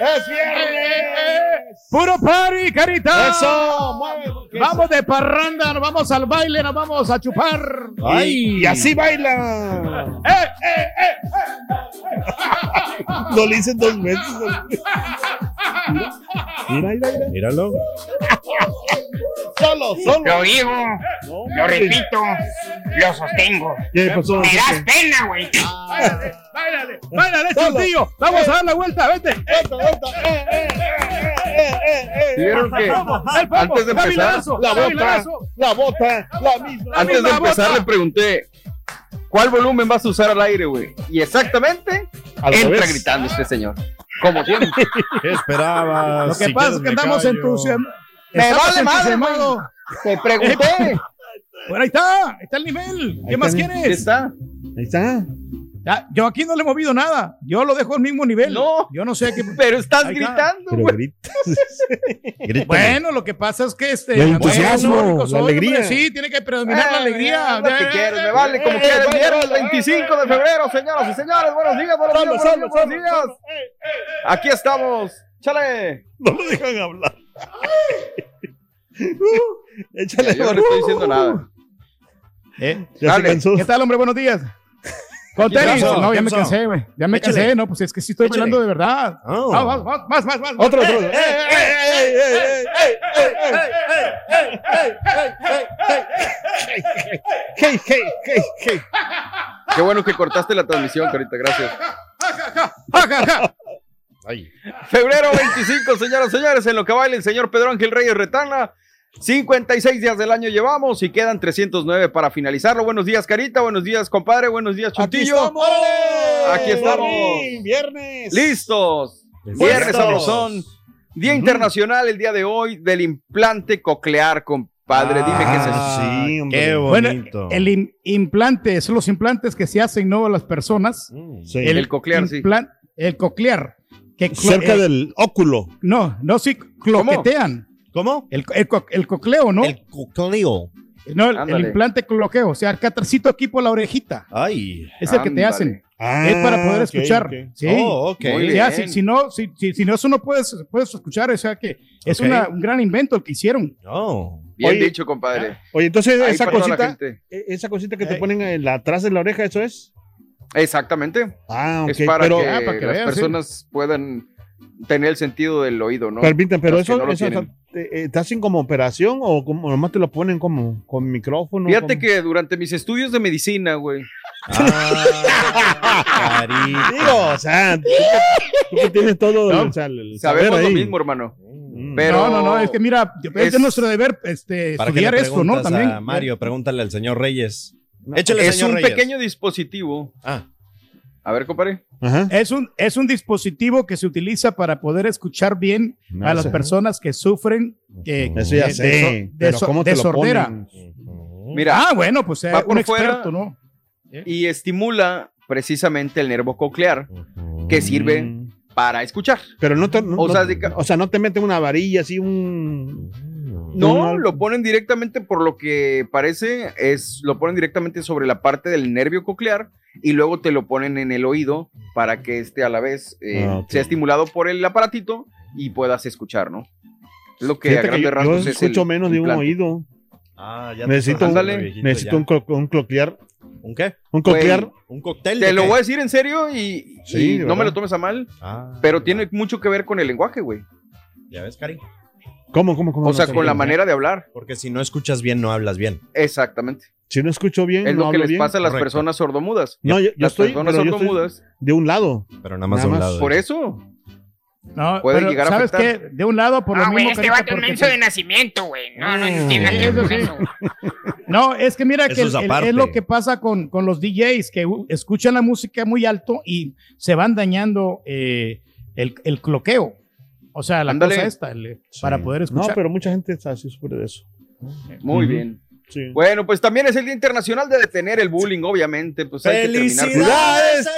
¡Es viernes! Puro party, carita. ¡Eso! Vamos de parranda, nos vamos al baile, nos vamos a chupar. ¡Ay! Y así baila. ¡Eh, eh, eh! No le hice dos meses. Mira, mira, mira. Míralo. Solo, solo. Lo digo, lo repito, lo sostengo. ¿Qué pasó? Me das pena, güey. Báilale, báilale, báilale, chuntillo. Vamos a dar la vuelta, vete. Vete, vete. Eh, eh, eh. ¿Vieron que antes de empezar, La bota, la bota, la misma. antes de empezar le pregunté cuál volumen vas a usar al aire, güey? Y exactamente Al entra revés. gritando este señor. Como siempre. ¿Qué esperabas? Lo que Si pasa es que andamos entusiasmados. Me vale madre, entusiasmados. Te pregunté. Bueno, ahí está, ahí está el nivel. ¿Qué Ahí más está. ¿Qué quieres? está? Ahí está. Ya, yo aquí no le he movido nada. Yo lo dejo al mismo nivel. No. Yo no sé qué. Pero estás está. gritando, Pero güey. grita. Grítale. Bueno, lo que pasa es que este. El entusiasmo, bueno, la soy, alegría. hombre, Sí, tiene que predominar la Eh, alegría. haz Lo que quieres, me vale como eh, quieras. eh, Viernes eh, 25 de febrero, señoras y señores. Buenos días, buenos días, buenos días, buenos. Aquí estamos. Chale. No lo dejan hablar. Échale, Ya, yo no le estoy diciendo nada. Eh, Ya se Dale. cansó. ¿Qué tal, hombre? Buenos días. No, ya ¿Qué me cansé, güey. Ya me cansé. No, pues es que sí estoy bailando de verdad. Oh. Vamos, más, más, más. Otro, otro. Eh, Eh, eh, eh, eh, eh, eh, eh, eh, Hey, hey, hey, hey. Qué bueno que cortaste la transmisión, Carita. Gracias. Ay. Febrero 25, señoras y señores, en lo que baila el señor Pedro Ángel Reyes Retana. 56 días del año llevamos y quedan 309 para finalizarlo. Buenos días, Carita. Buenos días, compadre. Buenos días, Aquí Chuntillo. estamos. Aquí estamos. Viernes, Viernes. Listos. Viernes sabrosón. Día internacional el día de hoy del implante coclear, compadre. Dime qué es eso. Ah, sí, hombre. Qué Bueno, bonito. el im- implante, son los implantes que se hacen, ¿no? A las personas. Mm. Sí. El coclear, sí. El coclear. Que Cerca eh, del óculo. No, no, sí, cloquetean. ¿Cómo? El, el, co- el cocleo, ¿no? El cocleo. no, el, el implante cloqueo. O sea, el catarcito aquí por la orejita. Ay. Es el que te hacen. Ah, es para poder ok, escuchar. Sí. Oh, ok. Muy O sea, bien. si, si no, si, si, si no, eso no puedes, puedes escuchar. O sea, que es una- un gran invento el que hicieron. Oh. Bien Oye, dicho, compadre. Oye, entonces Ahí esa para cosita, e- esa cosita que te ponen en la- atrás de la oreja, ¿eso es? Exactamente. Ah, ok. es para pero, que, Ah, para que las vean, sí. personas puedan tener el sentido del oído, ¿no? permiten, pero Los eso, no lo eso tienen. eh, ¿te hacen como operación o como, nomás te lo ponen como con micrófono? Fíjate como- que durante mis estudios de medicina, güey, Ah. Digo, o sea, tú que, tú que tienes todo No, o sea, el saber sabemos lo mismo, hermano. Mm. Pero- no, no, no. Es que mira, es, es- nuestro deber este, ¿Para qué estudiar le esto, ¿no? También. a Mario, pregúntale al señor Reyes. No, Échale, es señor un Reyes. pequeño dispositivo. Ah, A ver, compadre. Es un, es un dispositivo que se utiliza para poder escuchar bien No a las sé. personas que sufren que, Eso ya de- sé, de, so- pero de so- ¿cómo te de lo sordera. ponen? Mira, Ah, bueno, pues eh, Va por un fuera. experto, ¿no? y estimula precisamente el nervo coclear que sirve para escuchar. Pero no te, no- O no- sea, de ca- o sea, no te meten una varilla así, un... No, No. lo ponen directamente por lo que parece, es lo ponen directamente sobre la parte del nervio coclear y luego te lo ponen en el oído para que este a la vez eh, Ah, sea estimulado por el aparatito y puedas escuchar, ¿no? Es lo que a Fíjate grandes rasgos es escucho el menos de un oído. Ah, ya te Necesito, un, viejito necesito ya. un, clo- un coclear. ¿Un qué? Un Güey, coclear. ¿Un cóctel? Te lo qué? voy a decir en serio y, Sí, y de no me lo tomes a mal, Ah, pero tiene mucho que ver con el lenguaje, güey. ¿Ya ves, Cari? ¿Cómo, cómo, cómo? O sea, No con la bien. manera de hablar. Porque si no escuchas bien, no hablas bien. Exactamente. Si no escucho bien, Es no lo que hablo les bien. pasa a las Correcto. personas sordomudas. No, yo, yo Las estoy, personas pero yo estoy sordomudas. de un lado. Pero nada más Nada de un más. lado. Por eso. No, Puede pero llegar a ¿sabes afectar. qué? De un lado, por lo No, güey, mismo, este Carita, vato es porque menso te- de nacimiento, güey. No, no, Mm. no tiene nada que ver Eso con sí. eso. No, es que mira Eso que es el- el- aparte. es lo que pasa con, con los DJs, que uh, escuchan la música muy alto y se van dañando eh, el, el cloqueo. O sea, la Ándale. cosa esta, el- Sí. para poder No, escuchar. pero mucha gente está así sobre de eso. Muy bien. Sí. Bueno, pues también es el Día Internacional de detener el bullying, obviamente. Pues hay que terminar ¡Felicidades,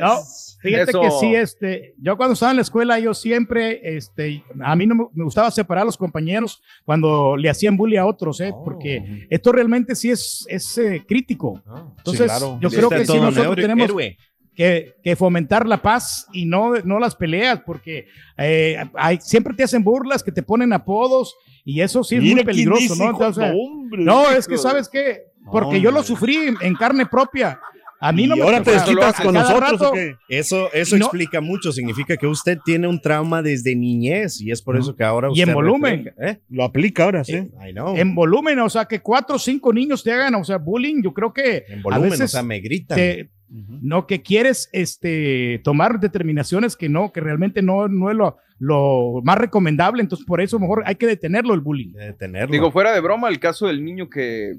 No, fíjate Eso. que sí, este, yo cuando estaba en la escuela, yo siempre, este, a mí no me, me gustaba separar a los compañeros cuando le hacían bullying a otros, ¿eh? Oh. porque esto realmente sí es, es eh, crítico. Entonces, claro. yo Sí, creo que sí un nosotros tenemos héroe. Que, que fomentar la paz y no, no las peleas, porque eh, hay, siempre te hacen burlas, que te ponen apodos y eso sí es Mira muy peligroso, dice, ¿no? hijo, Entonces, hombre. no, es que sabes qué, porque No, yo lo hombre. sufrí en carne propia. A mí no y me ahora te o desquitas con nosotros rato- o? Eso, eso No. explica mucho. Significa que usted tiene un trauma desde niñez y es por eso que ahora Y usted. en volumen. refleja- ¿Eh? Lo aplica ahora, sí. I know. en volumen, o sea, que cuatro o cinco niños te hagan, o sea, bullying, yo creo que En a volumen, o veces sea, me gritan. te- no que quieres este tomar determinaciones que no, que realmente no, no es lo, lo más recomendable, entonces por eso mejor hay que detenerlo el bullying. de tenerlo. Digo, fuera de broma, el caso del niño que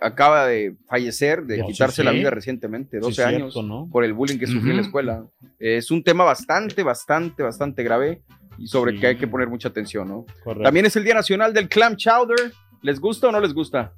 acaba de fallecer, de quitarse sí, la vida recientemente, 12 Sí, años, cierto, ¿no? por el bullying que sufrió en la escuela. Es un tema bastante, bastante, bastante grave y sobre Sí. que hay que poner mucha atención, ¿no? Correcto. También es el Día Nacional del Clam Chowder. ¿Les gusta o no les gusta?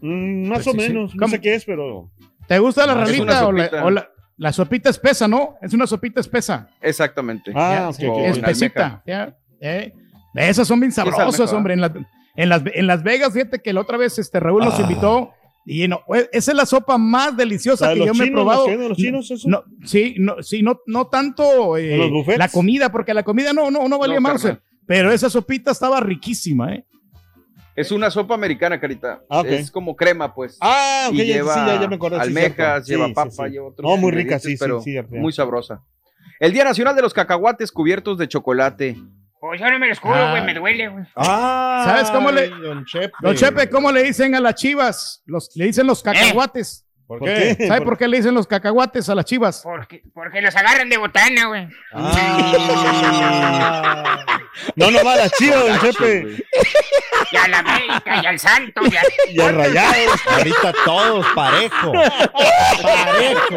Mm, más Pues o sí, sí. menos. No sé qué es, pero. ¿Te gusta la Ah, es una ralita o, la, o la, la sopita espesa, no? Es una sopita espesa. Exactamente. Ah, Ya, espesita. ya, eh. Esas son bien sabrosas, hombre. En las, en, las, en Las Vegas, fíjate que la otra vez este Raúl nos Ah. invitó y no, eh, esa es la sopa más deliciosa ¿La de que yo me he chinos, probado. los chinos, eso? No, sí, no, sí, no, no tanto eh, la comida, porque la comida no, no, no valía No, más. Pero esa sopita estaba riquísima, ¿eh? Es una sopa americana, carita. Ah. Es como crema, pues. Ah, ok, y lleva sí, ya, ya me acordé. sí, almejas, lleva papa, sí. lleva otros No, muy rica, sí, pero sí, muy sabrosa. El Día Nacional de los Cacahuates cubiertos de chocolate. Pues yo no me lo escudo, Ah. güey, me duele, güey. Ah, ¿Sabes cómo le- Don Chepe. Don Chepe, ¿cómo le dicen a las chivas? Los, le dicen los cacahuates. ¿Por ¿Por qué? ¿Sabe por qué le dicen los cacahuates a las chivas? Porque, porque los agarran de botana, güey. Ah. No, no va la chiva, don Gacho, Chepe. Y a la América, y al Santo, y a... Y a rayados. Ahorita todos parejo. Parejo.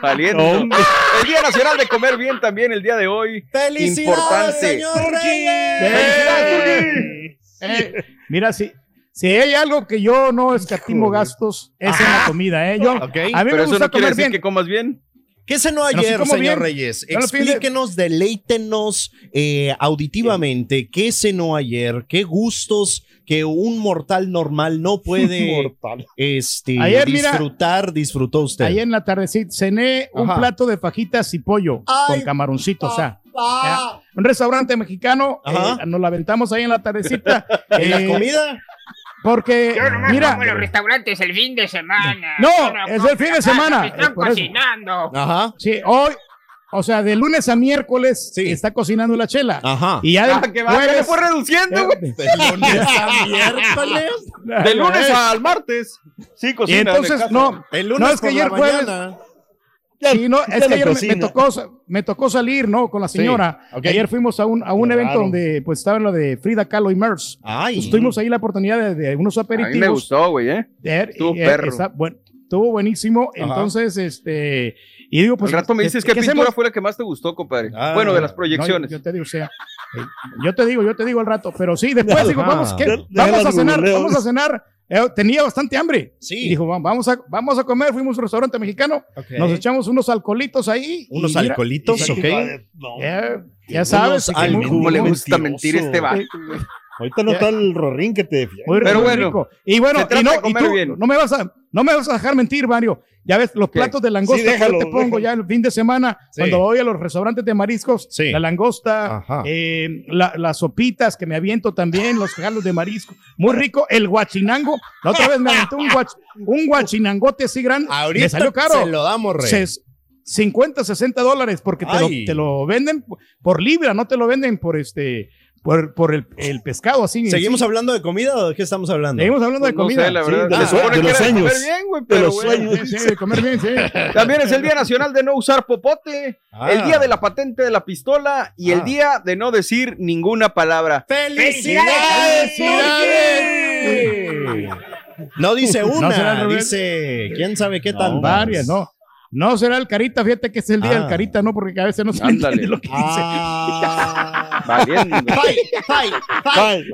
Saliendo. El Día Nacional de Comer Bien también el día de hoy. ¡Felicidades, Importante. señor Reyes! ¡Eh! Eh, mira, si, si hay algo que yo no escatimo gastos, es en la comida, ¿eh? Yo, Ok. a mí Pero me eso gusta no quiere comer decir bien. que comas bien. ¿Qué cenó sí ayer, señor bien. Reyes? Explíquenos, deleítenos eh, auditivamente qué cenó ayer, qué gustos que un mortal normal no puede este, Ayer, mira, disfrutar, disfrutó usted. Ahí en la tardecita cené un Ajá. plato de fajitas y pollo Ay, con camaroncito, o sea, Ah, un restaurante mexicano, eh, nos la aventamos ahí en la tardecita. ¿Y la eh, comida? Porque, Yo nomás mira, como en los restaurantes el fin de semana. No, es el fin de semana, me Están cocinando. Ajá. sí, hoy, o sea, de lunes a miércoles Sí. está cocinando la chela. Ajá. Y ya Ah, del que va, ya le fue reduciendo, güey. De lunes a miércoles. De lunes al martes. Sí, Y cocina. de entonces, no, El lunes no es que ayer jueves, mañana. Sí, no, es que no ayer me, me tocó, me tocó salir, ¿no? Con la señora. ok. Ayer fuimos a un, a un Qué evento raro. donde pues estaba lo de Frida Kahlo y Mers. Ay. Pues, tuvimos ahí la oportunidad de, de unos A aperitivos. mí me gustó, güey, ¿eh? Estuvo y, eh, perro. está buen- estuvo buenísimo. Ajá. Entonces, este, y digo, pues. Al rato me ¿qué- dices qué, pintura hacemos? fue la que más te gustó, compadre. Ah. bueno, de las No, proyecciones. yo, yo te digo, o sea, eh, yo te digo, yo te digo al rato, pero sí, después digo, Ajá. vamos, ¿qué? Vamos a cenar, vamos a cenar. Eh, tenía bastante hambre. Sí. Y dijo, "Va- vamos a, vamos a comer. Fuimos a un restaurante mexicano. Nos echamos unos alcoholitos ahí. Unos mira, alcoholitos, y- ok. No. Ya, ya sabes. Alcohol- ¿Cómo le gusta mentiroso. mentir este vato? Ahorita no está el rorín que te defiende. muy- Pero muy bueno, rico. Y bueno, y no, y tú bien. no me vas a, no me vas a dejar mentir, Mario. Ya ves, los ¿Qué? platos de langosta Sí, que yo te pongo déjalo. ya el fin de semana, Sí. cuando voy a los restaurantes de mariscos, Sí. la langosta, eh, la- las sopitas que me aviento también, los jalos de marisco, muy rico, el guachinango, la otra vez me aventé un, guach- un guachinangote así grande, me Ahorita salió caro, se lo damos, Rey. Se- 50, 60 dólares porque te lo, te lo venden por libra, no te lo venden por este por, por el, el pescado así. ¿Seguimos sí. hablando de comida o de qué estamos hablando? Seguimos hablando de No comida. sé, la Sí, verdad. de los- supone de que los era de comer sueños. bien, güey, De los bueno. sueños. Sí, de comer bien, sí. También es el Día Nacional de no usar popote, Ah. el Día de la Patente de la Pistola y el Ah. Día de no decir ninguna palabra. ¡Felicidades! ¡Felicidades! No dice No una, revés. dice quién sabe qué No, tan Varias, no. No será el carita, fíjate que es el día Ah. del carita, ¿no? Porque a veces no se Ándale. entiende lo que dice. Ah. Valiendo. Ay,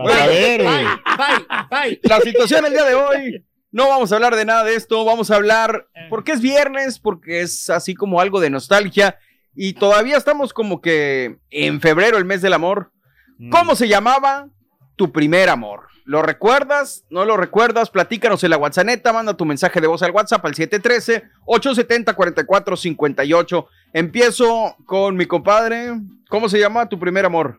a ver, güey. fight, fight. La situación el día de hoy, no vamos a hablar de nada de esto, vamos a hablar, porque es viernes, porque es así como algo de nostalgia y todavía estamos como que en febrero, el mes del amor. ¿Cómo se llamaba tu primer amor? ¿Lo recuerdas? ¿No lo recuerdas? Platícanos en la WhatsApp, manda tu mensaje de voz al WhatsApp al 713-870-4458. Empiezo con mi compadre. ¿Cómo se llama tu primer amor?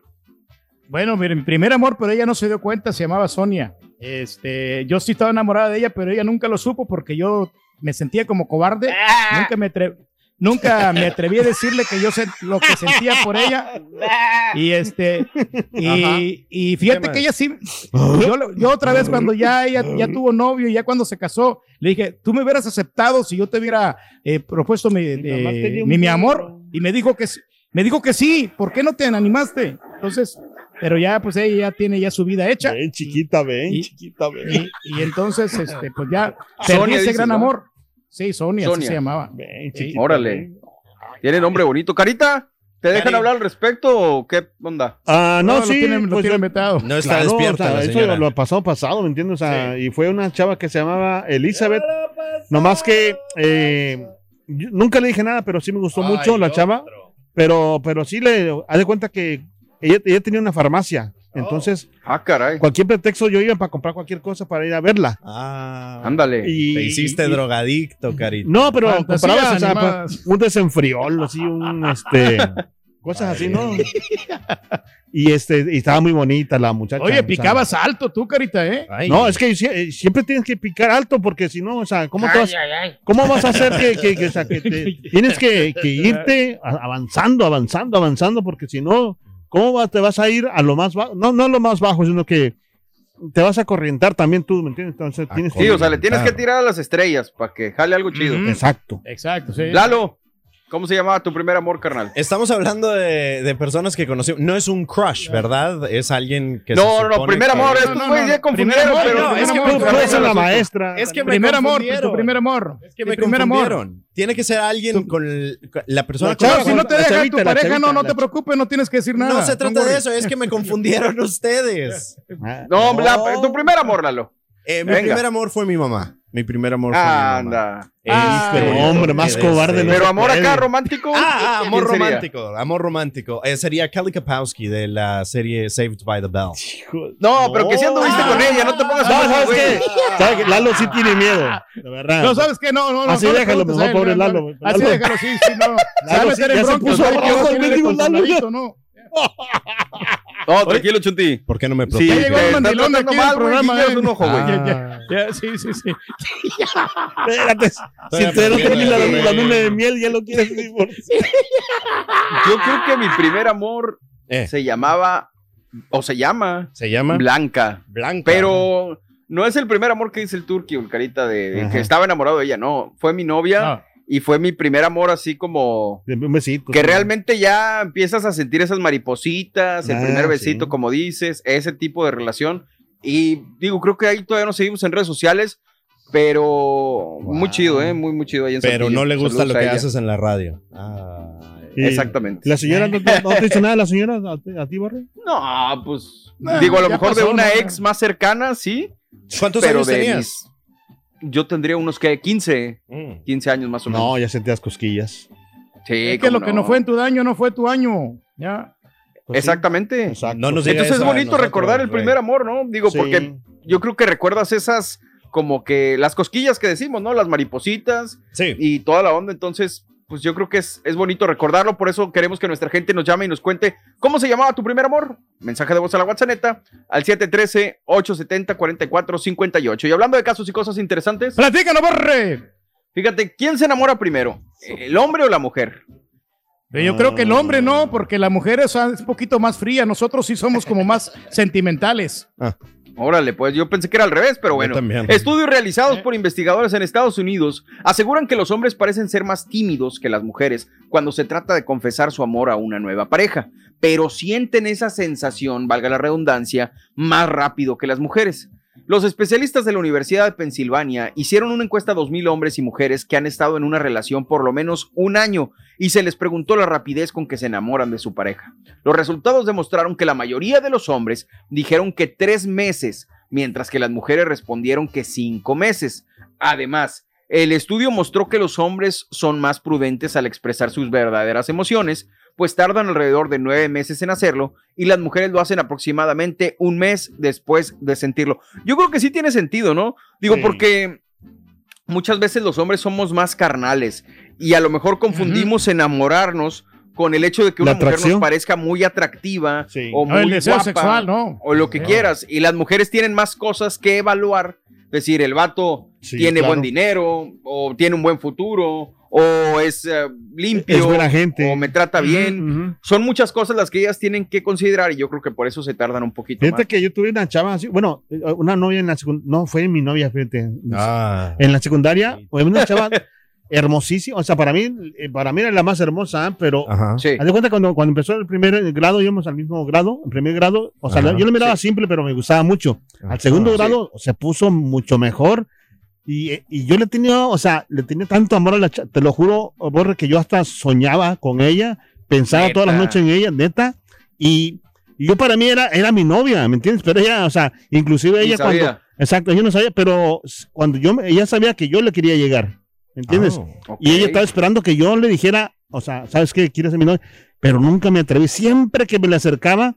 Bueno, mire, mi primer amor, pero ella no se dio cuenta, se llamaba Sonia. Este, yo sí estaba enamorada de ella, pero ella nunca lo supo porque yo me sentía como cobarde. Nunca me nunca me atreví a decirle que yo sé lo que sentía por ella. Y este, y, y fíjate que ella sí, yo, yo otra vez cuando ya ella ya tuvo novio, ya cuando se casó, le dije, tú me hubieras aceptado si yo te hubiera eh, propuesto mi, eh, mi, mi perro. amor. Y me dijo que sí, me dijo que sí, ¿por qué no te animaste? Entonces, pero ya pues ella ya tiene ya su vida hecha. Ven, chiquita, ven, Y- chiquita, ven. Y, y entonces, este, pues ya perdí ese gran ¿no? amor. Sí, Sonia, Sonia. así se llamaba. Chiquita. Órale. Tiene nombre bonito. Carita, ¿te dejan Cari. hablar al respecto o qué onda? Ah, no, lo sí, lo pues, tiene vetado. No está claro, despierta o sea, la eso lo pasado pasado, ¿me entiendes? O sea, y fue una chava que se llamaba Elizabeth. Nomás que eh, nunca le dije nada, pero sí me gustó mucho la chava. Pero, pero sí le, haz de cuenta que ella, ella tenía una farmacia. Entonces, Ah, caray. cualquier pretexto yo iba para comprar cualquier cosa para ir a verla. Ah, Ándale. Y, te hiciste y- drogadicto, carita. No, pero Fantasías comprabas o sea, un desenfriol, así, un este. Cosas así, ¿no? Y este, y estaba muy bonita la muchacha. o Oye, sea, picabas alto tú, Carita, ¿eh? Ay. No, es que eh, siempre tienes que picar alto porque si no, o sea, ¿cómo, te vas, Ay, ay, ay. ¿cómo vas a hacer que, que- que, o sea, que te- tienes que, que irte avanzando, avanzando, avanzando, porque si no, ¿cómo va- te vas a ir a lo más bajo? No, no a lo más bajo, sino que te vas a corrientar también tú, ¿me entiendes? Entonces tienes Sí, o sea, le tienes que tirar a las estrellas para que jale algo chido. Exacto. Exacto, sí. Lalo, ¿cómo se llamaba tu primer amor, carnal? Estamos hablando de, de personas que conocimos. No es un crush, ¿verdad? Es alguien que se No, no, no, supone primer que- amor, No, estos no, no. confundieron, amor, pero no, es que no, tú no, Tú no, puedes ser no, la no, maestra. Es que me primer amor, confundieron. tu primer amor. Es que me primer amor. confundieron. Tiene que ser alguien con, el- con la persona la si no te deja chavita, tu pareja, chavita, no, no te preocupes, no tienes que decir nada. No se trata de eso, es que me confundieron ustedes. No, la- No. tu primer amor, Lalo. Eh, mi primer amor fue mi mamá. Mi primer amor fue mi mamá. Anda. Ah, Este, pero hombre, más cobarde no Pero amor puede. acá romántico. Ah, ah, amor romántico, amor romántico. Eh, sería Kelly Kapowski de la serie Saved by the Bell. No, pero que si anduviste Ah. con ella, no te pongas No, ¿sabes qué? ¿Sabes qué? Lalo sí tiene miedo, de verdad. No, ¿sabes qué? No, no, no. Así no déjalo, mejor, pobre Lalo. Así Lalo. déjalo, sí, sí, no. Lalo, ya se puso ¿sabes? rojo el mendigo Lalo, ¿no? No, tranquilo, Chunti. ¿Por qué no me Sí, protege? llegó te el mandilón aquí güey, programa, guiñas eh. un ojo, güey. Ah. Ya, ya, ya, sí, sí, sí. Espérate, si te no termina la, la luna de miel, ya lo quieres divorciar. Yo creo que mi primer amor Eh. se llamaba, o se llama, Se llama Blanca. Blanca. Pero no es el primer amor que dice el turqui o el carita de, de que estaba enamorado de ella, no. Fue mi novia No. Y fue mi primer amor así como Un besito. que sí. realmente ya empiezas a sentir esas maripositas, el Ah, primer besito, sí. como dices, ese tipo de relación. Y digo, creo que ahí todavía no seguimos en redes sociales, pero muy chido, ¿eh? Muy, muy chido ahí en Pero Saltillo. no le gusta Saludos lo que haces en la radio. Y Exactamente. ¿La señora no, no- no te dice nada, la señora? ¿A ti, a ti, Borre? No, pues Ah, digo, a lo mejor de pasó, una ¿no? ex más cercana, sí, ¿Cuántos pero años de tenías? mis- yo tendría unos que 15, Mm. 15 años más o menos. No, ya sentías cosquillas. sí, Es que lo que no fue en tu daño no fue tu año. Ya. Pues. Exactamente. No nos Entonces es bonito nosotros, recordar el primer amor, ¿no? Digo, Sí. porque yo creo que recuerdas esas como que las cosquillas que decimos, ¿no? Las maripositas Sí. y toda la onda. Entonces, pues yo creo que es, es bonito recordarlo. Por eso queremos que nuestra gente nos llame y nos cuente cómo se llamaba tu primer amor. Mensaje de voz a la WhatsApp al 713-870-4458. Y hablando de casos y cosas interesantes, Platícanos, Borre. Fíjate, ¿quién se enamora primero? ¿El hombre o la mujer? Pero yo creo que el hombre no, porque la mujer es es un poquito más fría. Nosotros sí somos como más sentimentales. Órale, pues yo pensé que era al revés, pero bueno. también. Estudios realizados por investigadores en Estados Unidos aseguran que los hombres parecen ser más tímidos que las mujeres cuando se trata de confesar su amor a una nueva pareja, pero sienten esa sensación, valga la redundancia, más rápido que las mujeres. Los especialistas de la Universidad de Pensilvania hicieron una encuesta a 2.000 hombres y mujeres que han estado en una relación por lo menos un año y se les preguntó la rapidez con que se enamoran de su pareja. Los resultados demostraron que la mayoría de los hombres dijeron que tres meses, mientras que las mujeres respondieron que cinco meses. Además, el estudio mostró que los hombres son más prudentes al expresar sus verdaderas emociones, pues tardan alrededor de nueve meses en hacerlo y las mujeres lo hacen aproximadamente un mes después de sentirlo. Yo creo que sí tiene sentido, ¿no? Digo, Sí. porque muchas veces los hombres somos más carnales y a lo mejor confundimos enamorarnos con el hecho de que una mujer nos parezca muy atractiva Sí. o muy el deseo guapa, sexual, ¿no? o lo que No. quieras. Y las mujeres tienen más cosas que evaluar. Es decir, el vato Sí, tiene claro. buen dinero, o tiene un buen futuro, o es eh, limpio, Es buena gente. o me trata bien. Ujú. Son muchas cosas las que ellas tienen que considerar y yo creo que por eso se tardan un poquito Fíjate más. que yo tuve una chava así, bueno, eh, una novia en la secundaria, no, fue mi novia, fíjate. Ah. En la secundaria, fue una chava hermosísima, o sea, para mí, eh, para mí era la más hermosa, pero. Sí. haz de cuenta cuando, cuando empezó el primer grado, íbamos al mismo grado, en primer grado, o sea, Ajá. yo le miraba simple, pero me gustaba mucho. Al segundo Sí. grado se puso mucho mejor. Y, y yo le tenía, o sea, le tenía tanto amor a la te lo juro, Borre, que yo hasta soñaba con ella, pensaba todas las Neta. noches en ella, neta, y, y yo para mí era, era mi novia, ¿me entiendes? Pero ella, o sea, inclusive ella sabía. cuando, exacto, yo no sabía, pero cuando yo, ella sabía que yo le quería llegar, ¿me entiendes? Ah. Ok. Y ella estaba esperando que yo le dijera, o sea, ¿sabes qué? ¿Quieres ser mi novia? Pero nunca me atreví. Siempre que me le acercaba,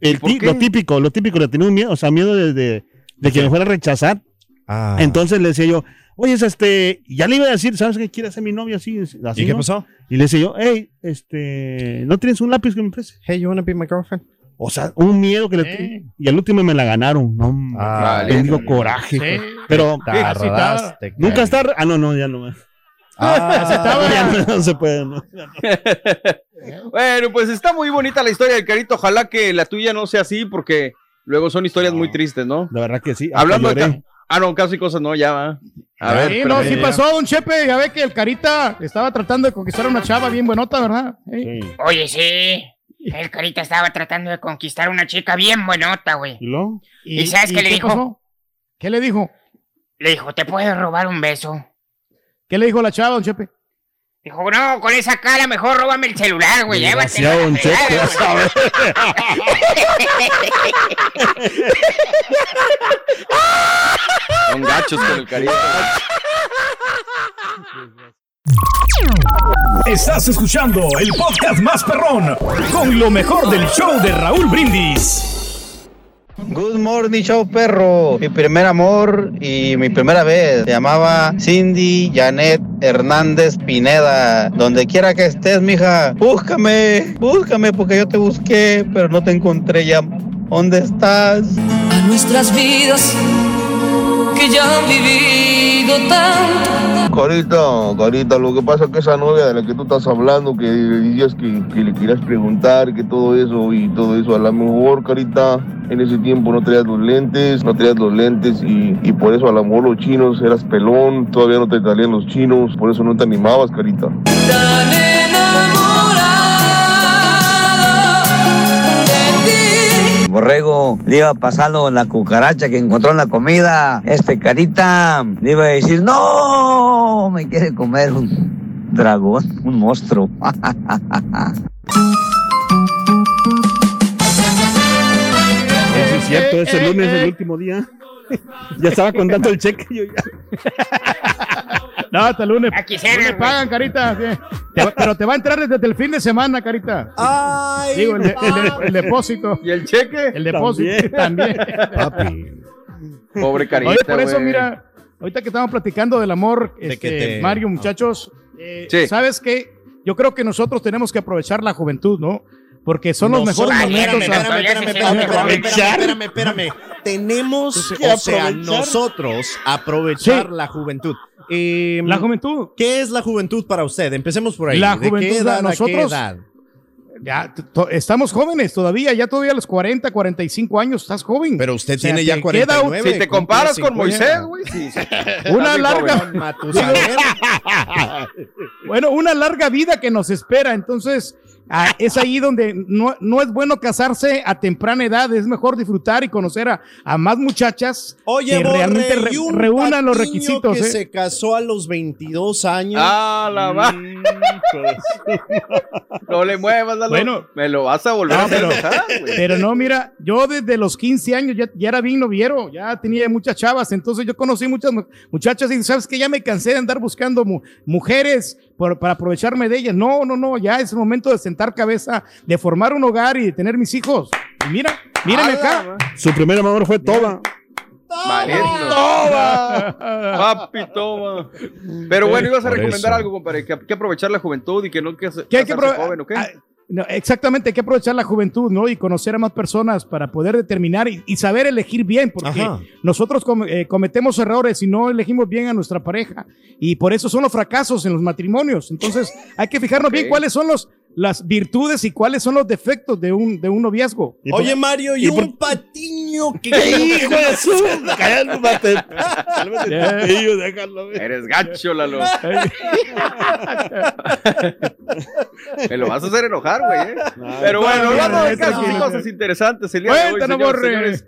el qué? lo típico, lo típico, le tenía un miedo, o sea, miedo de, de- de que me fuera a rechazar. Ah. Entonces le decía yo, oye, es este, ya le iba a decir, ¿sabes qué? ¿Quieres ser mi novia? Así, así ¿Y qué ¿no? pasó? Y le decía yo, hey, este, ¿no tienes un lápiz que me preste? Hey, you wanna be my girlfriend? O sea, un miedo que le tenía. Y al último me la ganaron. No, Ah, Vale. bendigo coraje. Sí. Pero Tardaste, nunca estar. Ah, no, no, ya no. Ah, Ya no, no se puede. no. Bueno, pues está muy bonita la historia del carito. Ojalá que la tuya no sea así porque luego son historias muy tristes, ¿no? La verdad que sí. Hablando de... Ah, no, casi cosas no, ya va. A ver, Sí, no, sí pasó, don Chepe. Ya ve que el Carita estaba tratando de conquistar a una chava bien buenota, ¿verdad? Sí. Sí. Oye, sí. El carita estaba tratando de conquistar a una chica bien buenota, güey. ¿Y sabes qué le dijo? pasó? ¿Qué le dijo? Le dijo, ¿te puedes robar un beso? ¿Qué le dijo la chava, don Chepe? Dijo, no, con esa cara mejor róbame el celular, güey. Ya güey". sabes. Son gachos con el carito. Estás escuchando el podcast más perrón con lo mejor del show de Raúl Brindis. Good morning, show perro. Mi primer amor y mi primera vez se llamaba Cindy Janet Hernández Pineda. Donde quiera que estés, mija, búscame, búscame porque yo te busqué, pero no te encontré ya. ¿Dónde estás? a nuestras vidas que ya han vivido tanto. Carita, Carita, lo que pasa es que esa novia de la que tú estás hablando, que decías que, que le querías preguntar, que todo eso y todo eso, a lo mejor, Carita, en ese tiempo no traías los lentes, no traías los lentes y, y por eso a lo mejor los chinos eras pelón, todavía no te salían los chinos, por eso no te animabas, Carita. Tan Borrego le iba pasando la cucaracha que encontró en la comida. Este carita le iba a decir, no, me quiere comer un dragón, un monstruo. Sí, es cierto, ese lunes, eh. el último día. ya estaba contando el cheque. yo ya- No, hasta el lunes. Ah, No le güey. pagan, Carita. sí. Te va- pero te va a entrar desde el fin de semana, Carita. Ay, Digo, el, de- el de- el depósito. ¿Y el cheque? El depósito también. papi. Pobre carita, Oye, por eso, mira, ahorita que estamos platicando del amor, De que este, te- Mario, muchachos, eh, Sí. ¿sabes qué? Yo creo que nosotros tenemos que aprovechar la juventud, ¿no? Porque son los mejores momentos. Espérame, espérame, Espérame, espérame, espérame, aprovechar. espérame. Tenemos Que o sea, nosotros aprovechar Sí. la juventud. Eh, La juventud. ¿Qué es la juventud para usted? Empecemos por ahí. La ¿De juventud, qué edad a qué nosotros- edad? Ya, estamos jóvenes todavía, ya todavía a los 40, 45 años, estás joven. Pero usted O sea, tiene ya te queda un- 49. Si te comparas con Moisés, güey, sí. sí. Una larga, bueno, una larga vida que nos espera. Entonces, ah, es ahí donde no, no es bueno casarse a temprana edad. Es mejor disfrutar y conocer a, a más muchachas Oye, que Borre, realmente re- reúnan los requisitos. que ¿eh? se casó a los 22 años. Ah, la va. No le muevas, Lalo. Bueno. me lo vas a volver No, a hacer pero-. Pero no, mira, yo desde los 15 años ya, ya era bien noviero, ya tenía muchas chavas, entonces yo conocí muchas mu- muchachas y sabes que ya me cansé de andar buscando mu- mujeres por- para aprovecharme de ellas. No, no, no, ya es el momento de sentar cabeza, de formar un hogar y de tener mis hijos. Y mira, mírame acá. Su primer amor fue Toba. Valiendo. Papi, toma. Pero bueno, ibas a Por recomendar eso. algo, compadre, que hay que aprovechar la juventud y que no que Que hay que joven, ¿o qué? ah, no, exactamente, hay que aprovechar la juventud, ¿no? Y conocer a más personas para poder determinar y, y saber elegir bien, porque Ajá. nosotros com- eh, cometemos errores y no elegimos bien a nuestra pareja. Y por eso son los fracasos en los matrimonios. Entonces, hay que fijarnos bien cuáles son los, las virtudes y cuáles son los defectos de un, de un noviazgo. ¿Y por- Oye, Mario, y, y un por- patiño que. ¡Hijo de su! Cálmate. Cálmate, déjalo. ver. Eres gacho, Lalo. Me lo vas a hacer enojar, güey. ¿eh? Pero bueno, no, hablando no, de casos y cosas interesantes el día de hoy, señores.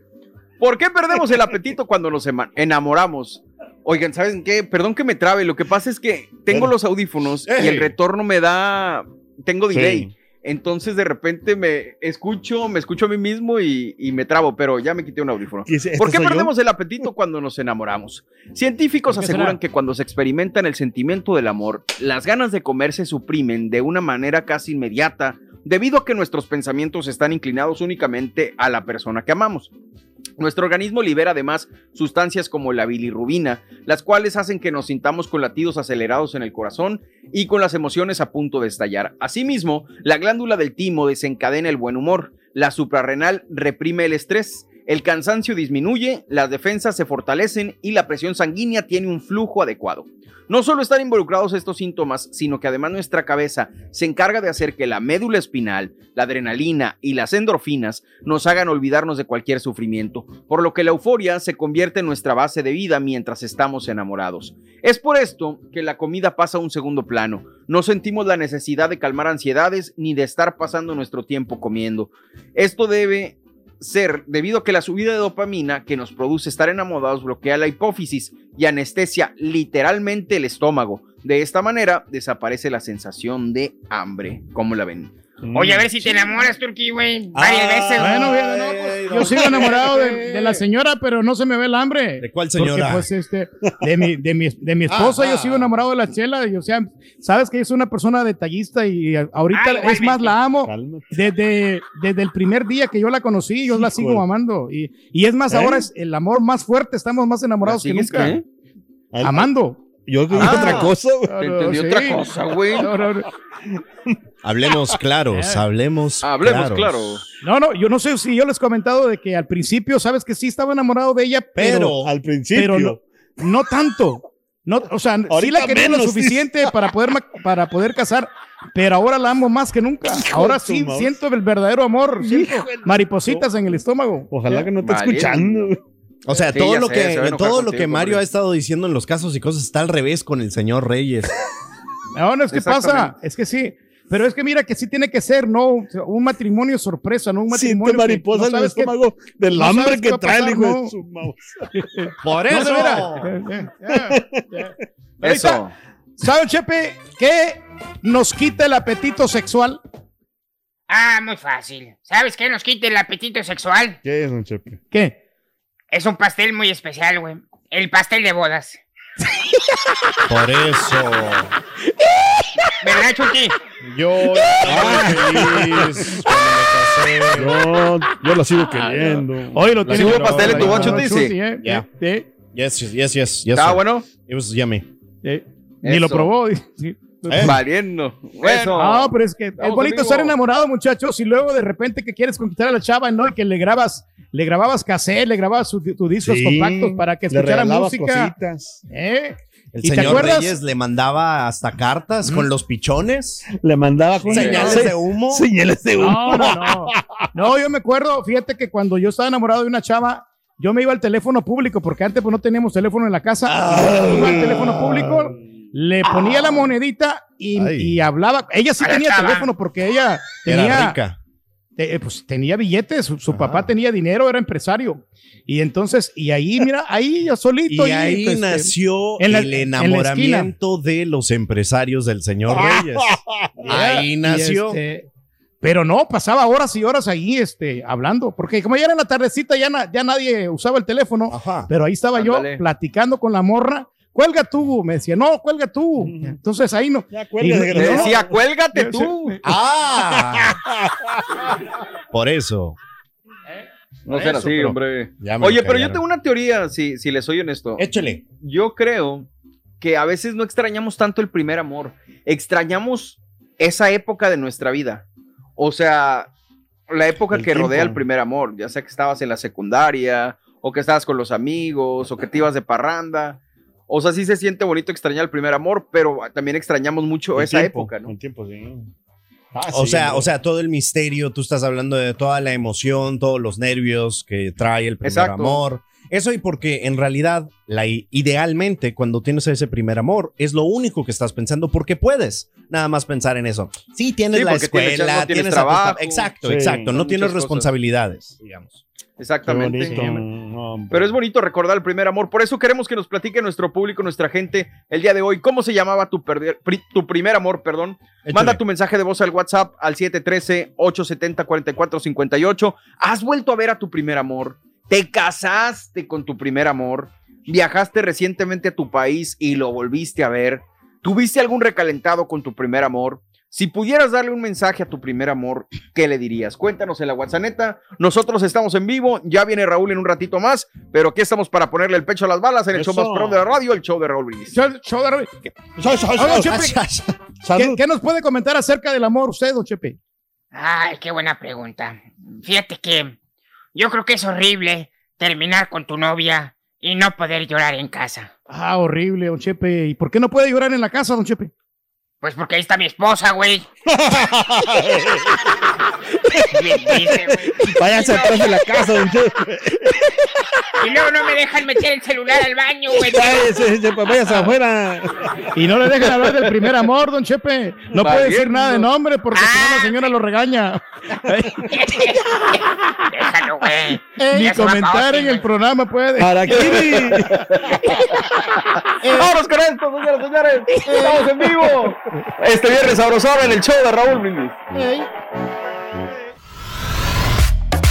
¿Por qué perdemos el apetito cuando nos enamoramos? Oigan, ¿saben qué? Perdón que me trabe. Lo que pasa es que tengo los audífonos y el retorno me da. Tengo delay. Sí. Entonces de repente me escucho, me escucho a mí mismo y, y me trabo, pero ya me quité un audífono. ¿Y ese- ¿Por este qué yo? perdemos el apetito cuando nos enamoramos? Científicos ¿Por qué aseguran será? que cuando se experimentan el sentimiento del amor, las ganas de comer se suprimen de una manera casi inmediata debido a que nuestros pensamientos están inclinados únicamente a la persona que amamos. Nuestro organismo libera además sustancias como la bilirrubina, las cuales hacen que nos sintamos con latidos acelerados en el corazón y con las emociones a punto de estallar. Asimismo, la glándula del timo desencadena el buen humor, la suprarrenal reprime el estrés, el cansancio disminuye, las defensas se fortalecen y la presión sanguínea tiene un flujo adecuado. No solo están involucrados estos síntomas, sino que además nuestra cabeza se encarga de hacer que la médula espinal, la adrenalina y las endorfinas nos hagan olvidarnos de cualquier sufrimiento, por lo que la euforia se convierte en nuestra base de vida mientras estamos enamorados. Es por esto que la comida pasa a un segundo plano. No sentimos la necesidad de calmar ansiedades ni de estar pasando nuestro tiempo comiendo. Esto debe ser debido a que la subida de dopamina que nos produce estar enamorados bloquea la hipófisis y anestesia literalmente el estómago. De esta manera desaparece la sensación de hambre. ¿Cómo la ven? Oye, a ver si te enamoras, Turki, güey. Varias Ah, veces. Bueno, no, pues, yo sigo enamorado de, de la señora, pero no se me ve el hambre. ¿De cuál Porque, señora? pues, este, de mi, de mi, de mi esposa, Ah, yo ah. sigo enamorado de la chela. Y, o sea, sabes que es una persona detallista y ahorita Ah, es más, la amo. Cálmate. Desde, desde el primer día que yo la conocí, yo la sigo amando. Y, y es más, ¿Eh? ahora es el amor más fuerte, estamos más enamorados que ¿Sigues nunca. Amando. Yo dije Ah. otra cosa, güey. Entendí sí. otra cosa, güey. No, no, no. Hablemos claros, hablemos Hablemos claros. claro. No, no, yo no sé si yo les he comentado de que al principio, sabes que sí estaba enamorado de ella, pero, Pero, Al principio. pero no, no tanto. No, o sea, sí la quería lo suficiente para poder, para poder casar, pero ahora la amo más que nunca. ahora sí siento el verdadero amor, siento maripositas en el estómago. Ojalá que no esté escuchando. O sea, Sí, todo lo sé, que, se todo lo que Mario hombre. ha estado diciendo en los casos y cosas está al revés con el señor Reyes. No, no es que pasa, es que sí. Pero es que mira que sí tiene que ser, ¿no? Un matrimonio sorpresa, ¿no? Un matrimonio. Siente que mariposa no en el sabes qué- estómago del no hambre sabes que trae el hijo no. de su mouse. Por eso. Ahorita, Eso. ¿Sabe, Chepe, qué nos quita el apetito sexual? Ah, muy fácil. ¿Sabes qué nos quita el apetito sexual? ¿Qué es, don Chepe? ¿Qué? Es un pastel muy especial, güey. El pastel de bodas. Por eso. ¿Verdad, Chucky? Yo estaba feliz cuando me casé. Yo, yo la sigo queriendo. Hoy lo ¿Sí tiene. hubo pero- pastel en tu pero- Tizi? sí, eh, Ya. eh, Yes, yes, yes, yes. ¿Está sir. bueno? It was yummy. eh, Ni lo probó. sí. ¿Eh? Valiendo. Eso. No, pero es que es bonito amigo. estar enamorado, muchachos, y luego de repente que quieres conquistar a la chava, ¿no? Y que le grabas, le grababas cassette, le grabas su- tus discos Sí, compactos para que le escuchara regalabas música. cositas. ¿Eh? El ¿Y te señor? Reyes le mandaba hasta cartas con los pichones. Le mandaba con Señales de humo. Señales de humo. No, no, no. No, yo me acuerdo, fíjate que cuando yo estaba enamorado de una chava, yo me iba al teléfono público, porque antes pues no teníamos teléfono en la casa. Iba al teléfono público, le ponía la monedita y, hablaba. Ella sí tenía teléfono porque ella Era tenía, rica. te- eh, pues, tenía billetes, su, su papá tenía dinero, era empresario. Y entonces, y ahí, mira, ahí yo solito. Y ahí pues, eh, nació en la- el en enamoramiento de los empresarios del señor Reyes. Ahí Y, nació. este, pero no, pasaba horas y horas ahí este, hablando, porque como ya era en la tardecita, ya, na- ya nadie usaba el teléfono, Ajá. pero ahí estaba Ándale. yo platicando con la morra. Cuelga tú, me decía, no, cuelga tú. Entonces ahí no. Ya cuelga, y- Le decía, cuélgate tú. Ah. Por eso. No será así, pero hombre. Oye, pero yo tengo una teoría, si, si les soy honesto. Échale. Yo creo que a veces no extrañamos tanto el primer amor, extrañamos esa época de nuestra vida. O sea, la época El que rodea el primer amor, ya sea que estabas en la secundaria, o que estabas con los amigos, o que te ibas de parranda. O sea, sí se siente bonito extrañar el primer amor, pero también extrañamos mucho El esa tiempo, época, ¿no? el tiempo, sí. Ah, O sí, sea, o sea, todo el misterio, tú estás hablando de toda la emoción, todos los nervios que trae el primer Exacto. amor. Eso y porque en realidad, la, idealmente, cuando tienes ese primer amor, es lo único que estás pensando porque puedes nada más pensar en eso. Sí, tienes Sí, la tienes- escuela, no tienes tus trabajo. Exacto, Sí, exacto. No tienes cosas. responsabilidades, digamos. Exactamente. No. Pero es bonito recordar el primer amor. Por eso queremos que nos platique nuestro público, nuestra gente, el día de hoy. ¿Cómo se llamaba tu, perder- pri- tu primer amor? Perdón. Manda tu mensaje de voz al WhatsApp al 713-870-4458. ¿Has vuelto a ver a tu primer amor? ¿Te casaste con tu primer amor? ¿Viajaste recientemente a tu país y lo volviste a ver? ¿Tuviste algún recalentado con tu primer amor? Si pudieras darle un mensaje a tu primer amor, ¿qué le dirías? Cuéntanos en la WhatsApp. Nosotros estamos en vivo. Ya viene Raúl en un ratito más. Pero aquí estamos para ponerle el pecho a las balas en el show más de la radio, el show de Raúl Brindis. Show- de Raúl. ¿Qué, Sa- sa- Oiga, sa- Chepe, ¿qué- Salud. qué nos puede comentar acerca del amor usted, don Chepe? Ay, qué buena pregunta. Fíjate que yo creo que es horrible terminar con tu novia y no poder llorar en casa. Ah, horrible, don Chepe. ¿Y por qué no puede llorar en la casa, don Chepe? Pues porque ahí está mi esposa, güey. Bien dice, güey. Váyanse atrás de la casa, don Chepe. Y luego no me dejan meter el celular al baño, güey. Váyanse, Chepe, váyanse afuera. Y no le dejan hablar del primer amor, don Chepe. No puede decir Valiendo. nada de nombre porque si no Ah. la señora lo regaña. Déjalo, güey. Ni Ya comentar en el programa puede. Para Kiri. Vámonos con esto, señores, señores. Estamos en vivo. Este viernes sabrosón en el show de Raúl Brindis.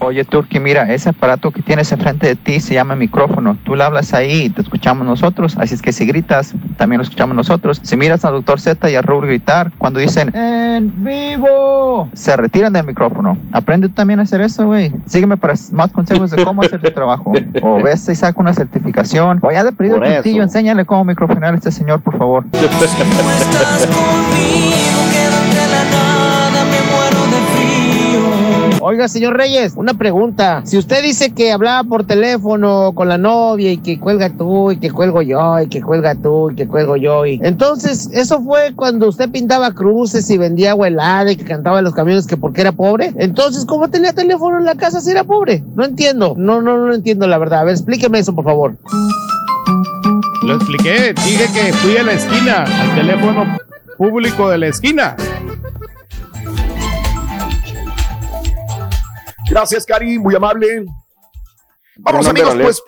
Oye, Turki, mira, ese aparato que tienes enfrente de ti se llama micrófono. Tú le hablas ahí y te escuchamos nosotros. Así es que si gritas, también lo escuchamos nosotros. Si miras al doctor Z y a Raúl gritar, cuando dicen ¡En vivo! Se retiran del micrófono. Aprende tú también a hacer eso, güey. Sígueme para más consejos de cómo hacer tu trabajo. O ves y saca una certificación. O ya de perdido Por el puntillo, eso. enséñale cómo microfonear a este señor, por favor. No estás conmigo, Oiga, señor Reyes, una pregunta. Si usted dice que hablaba por teléfono con la novia y que cuelga tú y que cuelgo yo y que cuelga tú y que cuelgo yo entonces eso fue cuando usted pintaba cruces y vendía agua helada y que cantaba en los camiones que porque era pobre. Entonces, ¿cómo tenía teléfono en la casa si era pobre? No entiendo. No, no, no entiendo la verdad. A ver, explíqueme eso, por favor. Lo expliqué. Dije que fui a la esquina, al teléfono público de la esquina. Gracias, Cari, muy amable. Vamos, amigos, pues.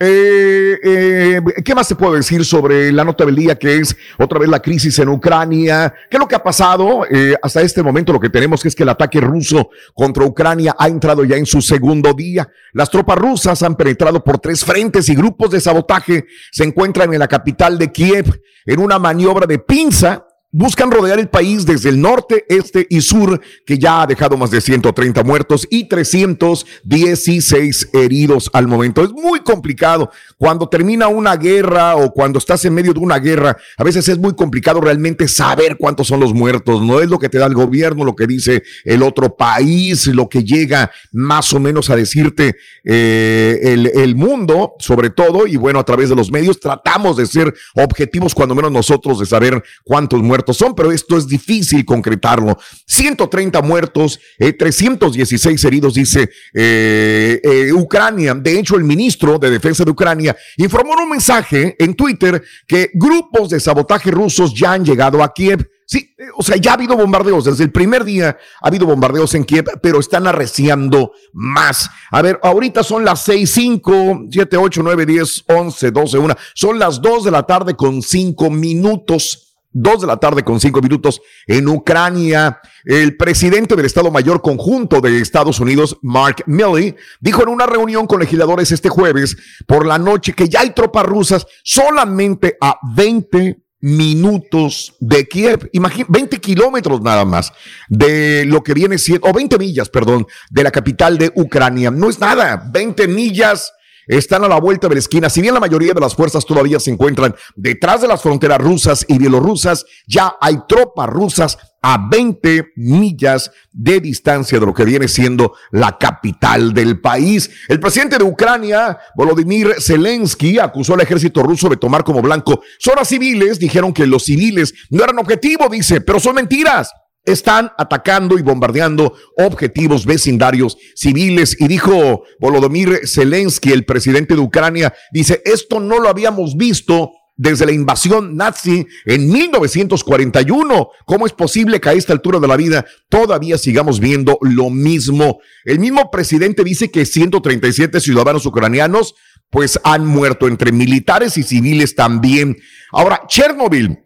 eh, eh, ¿Qué más te puedo decir sobre la nota del día que es otra vez la crisis en Ucrania? ¿Qué es lo que ha pasado? Eh, hasta este momento lo que tenemos es que el ataque ruso contra Ucrania ha entrado ya en su segundo día. Las tropas rusas han penetrado por tres frentes y grupos de sabotaje se encuentran en la capital de Kiev en una maniobra de pinza buscan rodear el país desde el norte, este y sur, que ya ha dejado más de 130 muertos y 316 heridos al momento. Es muy complicado. Cuando termina una guerra o cuando estás en medio de una guerra, a veces es muy complicado realmente saber cuántos son los muertos. No es lo que te da el gobierno, lo que dice el otro país, lo que llega más o menos a decirte eh, el, el mundo, sobre todo, y bueno, a través de los medios tratamos de ser objetivos, cuando menos nosotros, de saber cuántos muertos son, pero esto es difícil concretarlo. 130 muertos, eh, 316 heridos, dice eh, eh, Ucrania. De hecho, el ministro de Defensa de Ucrania informó en un mensaje en Twitter que grupos de sabotaje rusos ya han llegado a Kiev. Sí, eh, o sea, ya ha habido bombardeos. Desde el primer día ha habido bombardeos en Kiev, pero están arreciando más. A ver, ahorita son las 6, 5, 7, 8, 9, 10, 11, 12, 1. Son las 2 de la tarde con 5 minutos. 2 de la tarde con 5 minutos en Ucrania. El presidente del Estado Mayor Conjunto de Estados Unidos, Mark Milley, dijo en una reunión con legisladores este jueves por la noche que ya hay tropas rusas solamente a 20 minutos de Kiev, imagínate, 20 kilómetros nada más de lo que viene siendo, o 20 millas, perdón, de la capital de Ucrania. No es nada, 20 millas están a la vuelta de la esquina. Si bien la mayoría de las fuerzas todavía se encuentran detrás de las fronteras rusas y bielorrusas, ya hay tropas rusas a 20 millas de distancia de lo que viene siendo la capital del país. El presidente de Ucrania, Volodymyr Zelensky, acusó al ejército ruso de tomar como blanco zonas civiles. Dijeron que los civiles no eran objetivo, dice, pero son mentiras están atacando y bombardeando objetivos vecindarios civiles. Y dijo Volodymyr Zelensky, el presidente de Ucrania, dice, esto no lo habíamos visto desde la invasión nazi en 1941. ¿Cómo es posible que a esta altura de la vida todavía sigamos viendo lo mismo? El mismo presidente dice que 137 ciudadanos ucranianos pues han muerto entre militares y civiles también. Ahora, Chernobyl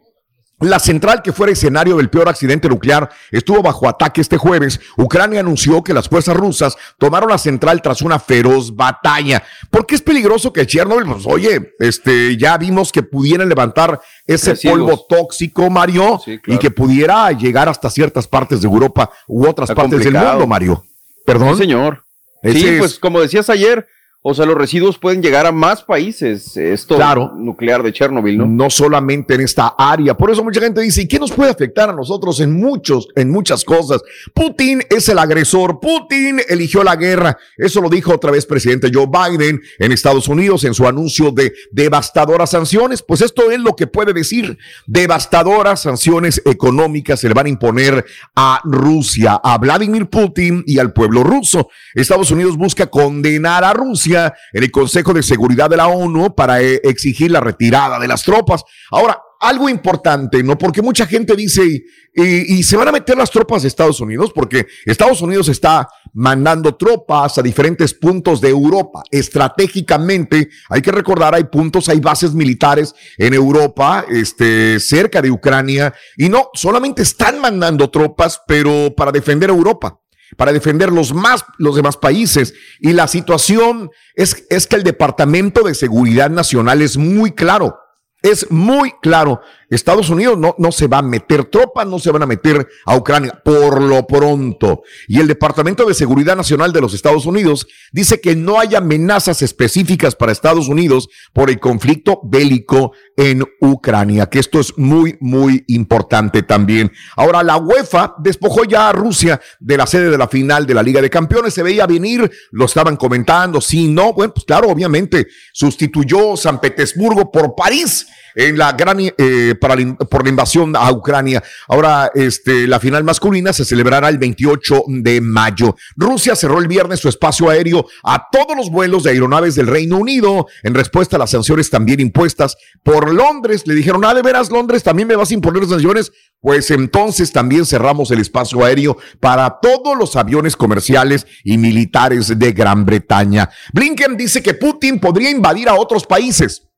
la central que fuera escenario del peor accidente nuclear estuvo bajo ataque este jueves. Ucrania anunció que las fuerzas rusas tomaron la central tras una feroz batalla. ¿Por qué es peligroso que Chernobyl? Pues oye, este, ya vimos que pudieran levantar ese polvo tóxico, Mario, Sí, claro. y que pudiera llegar hasta ciertas partes de Europa u otras Está partes del mundo, Mario. Perdón. Sí, señor. Ese sí, es- pues como decías ayer, o sea, los residuos pueden llegar a más países, esto Claro. nuclear de Chernobyl, ¿no? no solamente en esta área. Por eso mucha gente dice, ¿y qué nos puede afectar a nosotros en muchos, en muchas cosas? Putin es el agresor, Putin eligió la guerra. Eso lo dijo otra vez presidente Joe Biden en Estados Unidos en su anuncio de devastadoras sanciones. Pues esto es lo que puede decir. Devastadoras sanciones económicas se le van a imponer a Rusia, a Vladimir Putin y al pueblo ruso. Estados Unidos busca condenar a Rusia en el Consejo de Seguridad de la ONU para eh, exigir la retirada de las tropas. Ahora, algo importante, ¿no? Porque mucha gente dice, y, se van a meter las tropas de Estados Unidos, porque Estados Unidos está mandando tropas a diferentes puntos de Europa. Estratégicamente, hay que recordar, hay puntos, hay bases militares en Europa, este, cerca de Ucrania, y no, solamente están mandando tropas, pero para defender Europa para defender los más los demás países y la situación es es que el Departamento de Seguridad Nacional es muy claro. Es muy claro, Estados Unidos no, no se va a meter tropas, no se van a meter a Ucrania por lo pronto. Y el Departamento de Seguridad Nacional de los Estados Unidos dice que no hay amenazas específicas para Estados Unidos por el conflicto bélico en Ucrania, que esto es muy, muy importante también. Ahora, la UEFA despojó ya a Rusia de la sede de la final de la Liga de Campeones. Se veía venir, lo estaban comentando, sí, no. Bueno, pues claro, obviamente sustituyó San Petersburgo por París en la gran eh, para la por la invasión a Ucrania. Ahora, este, la final masculina se celebrará el 28 de mayo. Rusia cerró el viernes su espacio aéreo a todos los vuelos de aeronaves del Reino Unido en respuesta a las sanciones también impuestas por Londres. Le dijeron, ah, de veras, Londres, también me vas a imponer sanciones. Pues entonces también cerramos el espacio aéreo para todos los aviones comerciales y militares de Gran Bretaña. Blinken dice que Putin podría invadir a otros países.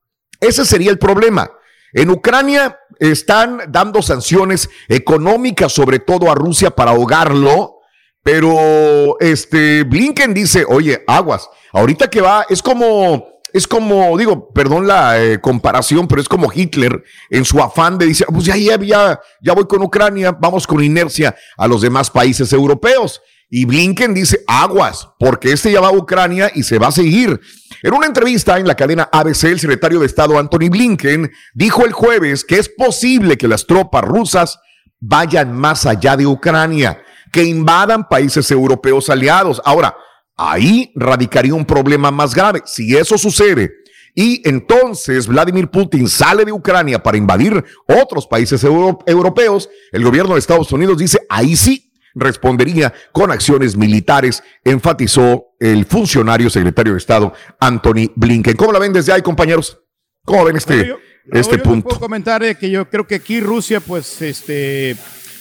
Ese sería el problema. En Ucrania están dando sanciones económicas, sobre todo a Rusia, para ahogarlo. Pero este Blinken dice, oye, aguas, ahorita que va, es como es como, digo, perdón la eh, comparación, pero es como Hitler en su afán de decir, pues ya, ya, ya, ya voy con Ucrania, vamos con inercia a los demás países europeos. Y Blinken dice, aguas, porque este ya va a Ucrania y se va a seguir. En una entrevista en la cadena ABC, el secretario de Estado Anthony Blinken dijo el jueves que es posible que las tropas rusas vayan más allá de Ucrania, que invadan países europeos aliados. Ahora, ahí radicaría un problema más grave. Si eso sucede y entonces Vladimir Putin sale de Ucrania para invadir otros países euro- europeos, el gobierno de Estados Unidos dice, ahí sí respondería con acciones militares, enfatizó el funcionario secretario de Estado Anthony Blinken. ¿Cómo la ven desde ahí, compañeros? ¿Cómo ven este, yo- este yo punto? Puedo comentar eh, que yo creo que aquí Rusia, pues, este,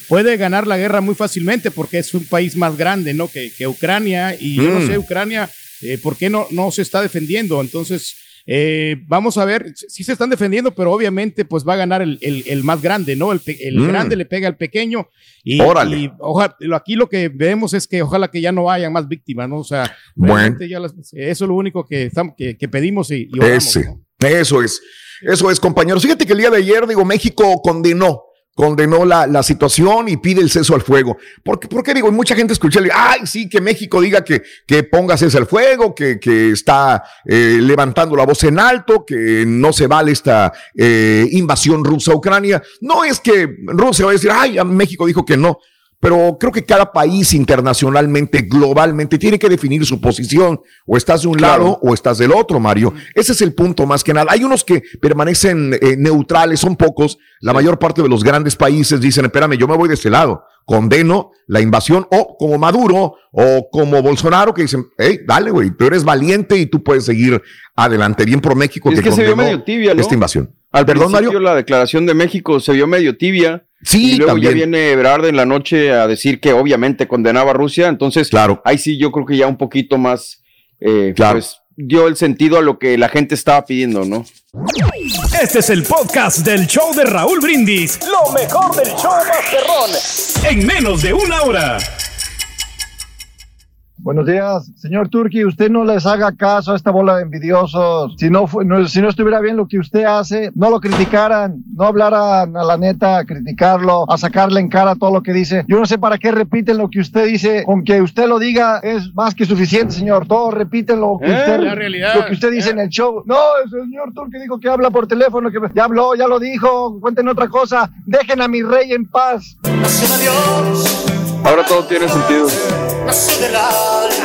puede ganar la guerra muy fácilmente porque es un país más grande, ¿no? Que, que Ucrania y yo no Mm. sé Ucrania, eh, ¿por qué no, no se está defendiendo? Entonces, eh, vamos a ver, sí se están defendiendo, pero obviamente, pues va a ganar el, el- el más grande, ¿no? El, el Mm. grande le pega al pequeño y, Órale. y oja- lo- aquí lo que vemos es que ojalá que ya no haya más víctimas, ¿no? O sea, Bueno. realmente ya las- eso es lo único que, estamos- que, que pedimos y, y oramos, Ese, ¿no? eso es, eso es, compañeros. Fíjate que el día de ayer, digo, México condenó, condenó la, la situación y pide el cese al fuego. ¿Por qué, por qué digo? Mucha gente escucha, ay, sí, que México diga que, que ponga cese al fuego, que, que está eh, levantando la voz en alto, que no se vale esta eh, invasión rusa a Ucrania. No es que Rusia va a decir, ay, México dijo que no. Pero creo que cada país internacionalmente, globalmente, tiene que definir su posición. O estás de un lado o estás del otro, Mario. Ese es el punto más que nada. Hay unos que permanecen eh, neutrales, son pocos. La mayor parte de los grandes países dicen, espérame, yo me voy de este lado. Condeno la invasión o como Maduro o como Bolsonaro que dicen, hey, dale, güey, tú eres valiente y tú puedes seguir adelante. Bien por México Es que, que se vio medio tibia, ¿no? esta invasión. Al Perdón, Mario. la declaración de México se vio medio tibia. Sí, y luego también. ya viene Ebrard en la noche a decir que obviamente condenaba a Rusia. Entonces, claro. ahí sí yo creo que ya un poquito más, eh, Claro. pues, dio el sentido a lo que la gente estaba pidiendo, ¿no? Este es el podcast del show de Raúl Brindis. Lo mejor del show Masterrón. En menos de una hora. Buenos días, señor Turki. Usted no les haga caso a esta bola de envidiosos. Si no, si no estuviera bien lo que usted hace, no lo criticaran, no hablaran a la neta a criticarlo, a sacarle en cara todo lo que dice. Yo no sé para qué repiten lo que usted dice. Con que usted lo diga es más que suficiente, señor. Todos repiten lo que, Eh, usted, la realidad. lo que usted dice en el show. No, el señor Turki dijo que habla por teléfono, que ya habló, ya lo dijo. Cuenten otra cosa. Dejen a mi rey en paz. Ahora todo tiene sentido. I sé de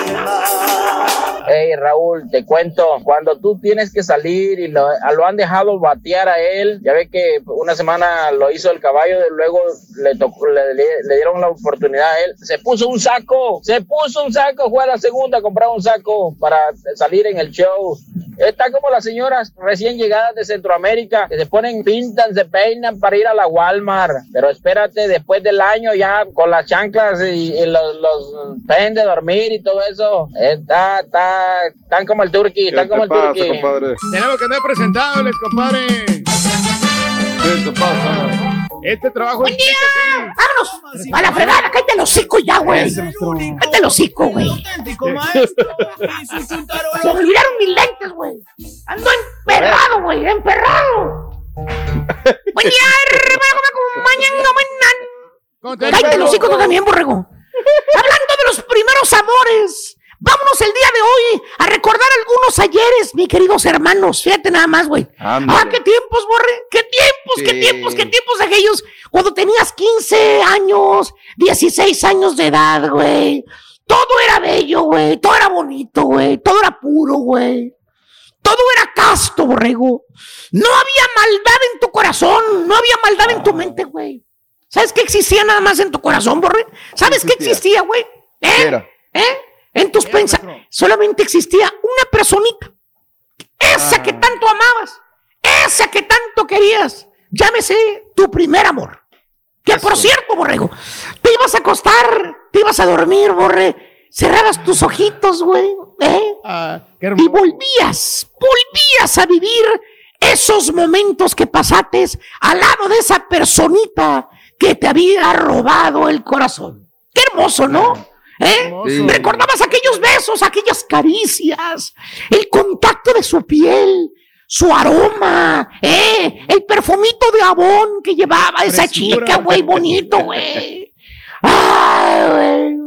Hey Raúl, te cuento, cuando tú tienes que salir y lo, lo han dejado batear a él, ya ve que una semana lo hizo el caballo, luego le, tocó, le, dieron la oportunidad a él, se puso un saco, se puso un saco, fue a la segunda a comprar un saco para salir en el show. Está como las señoras recién llegadas de Centroamérica, que se ponen, pintan, se peinan para ir a la Walmart, pero espérate, después del año ya con las chanclas y, los, los de dormir y todo eso, está, está, están como el turqui, están como el turqui. Tenemos que andar presentándoles, compadre. Este trabajo ¡Buen día! ¡Vámonos! ¡A la fregada! ¡Cállate el hocico ya, güey! ¡Cállate el hocico, güey! Se olvidaron mis lentes, güey. Ando emperrado, güey, emperrado. Buen día, hermano, como mañana, mañana. Cállate el hocico tú también, borrego. Hablando de los primeros amores. Vámonos el día de hoy a recordar algunos ayeres, mis queridos hermanos. Fíjate nada más, güey. Ah, qué tiempos, borre. Qué tiempos, qué tiempos, qué tiempos aquellos. Cuando tenías 15 años, 16 años de edad, güey. Todo era bello, güey. Todo era bonito, güey. Todo era puro, güey. Todo era casto, borrego. No había maldad en tu corazón. No había maldad en tu mente, güey. ¿Sabes qué existía nada más en tu corazón, borre? ¿Sabes qué existía, güey? ¿Eh? ¿Eh? En tus pensamientos. Solamente existía una personita. Esa que tanto amabas. Esa que tanto querías. Llámese tu primer amor. Que por cierto, borrego, te ibas a acostar, te ibas a dormir, borre. Cerrabas tus ojitos, güey. ¿eh? y volvías, volvías a vivir esos momentos que pasaste al lado de esa personita que te había robado el corazón. Qué hermoso, ¿no? ¿Eh? Sí. Recordabas aquellos besos, aquellas caricias, el contacto de su piel, su aroma, ¿eh? El perfumito de abón que llevaba esa chica, güey, bonito, güey. Ay, güey.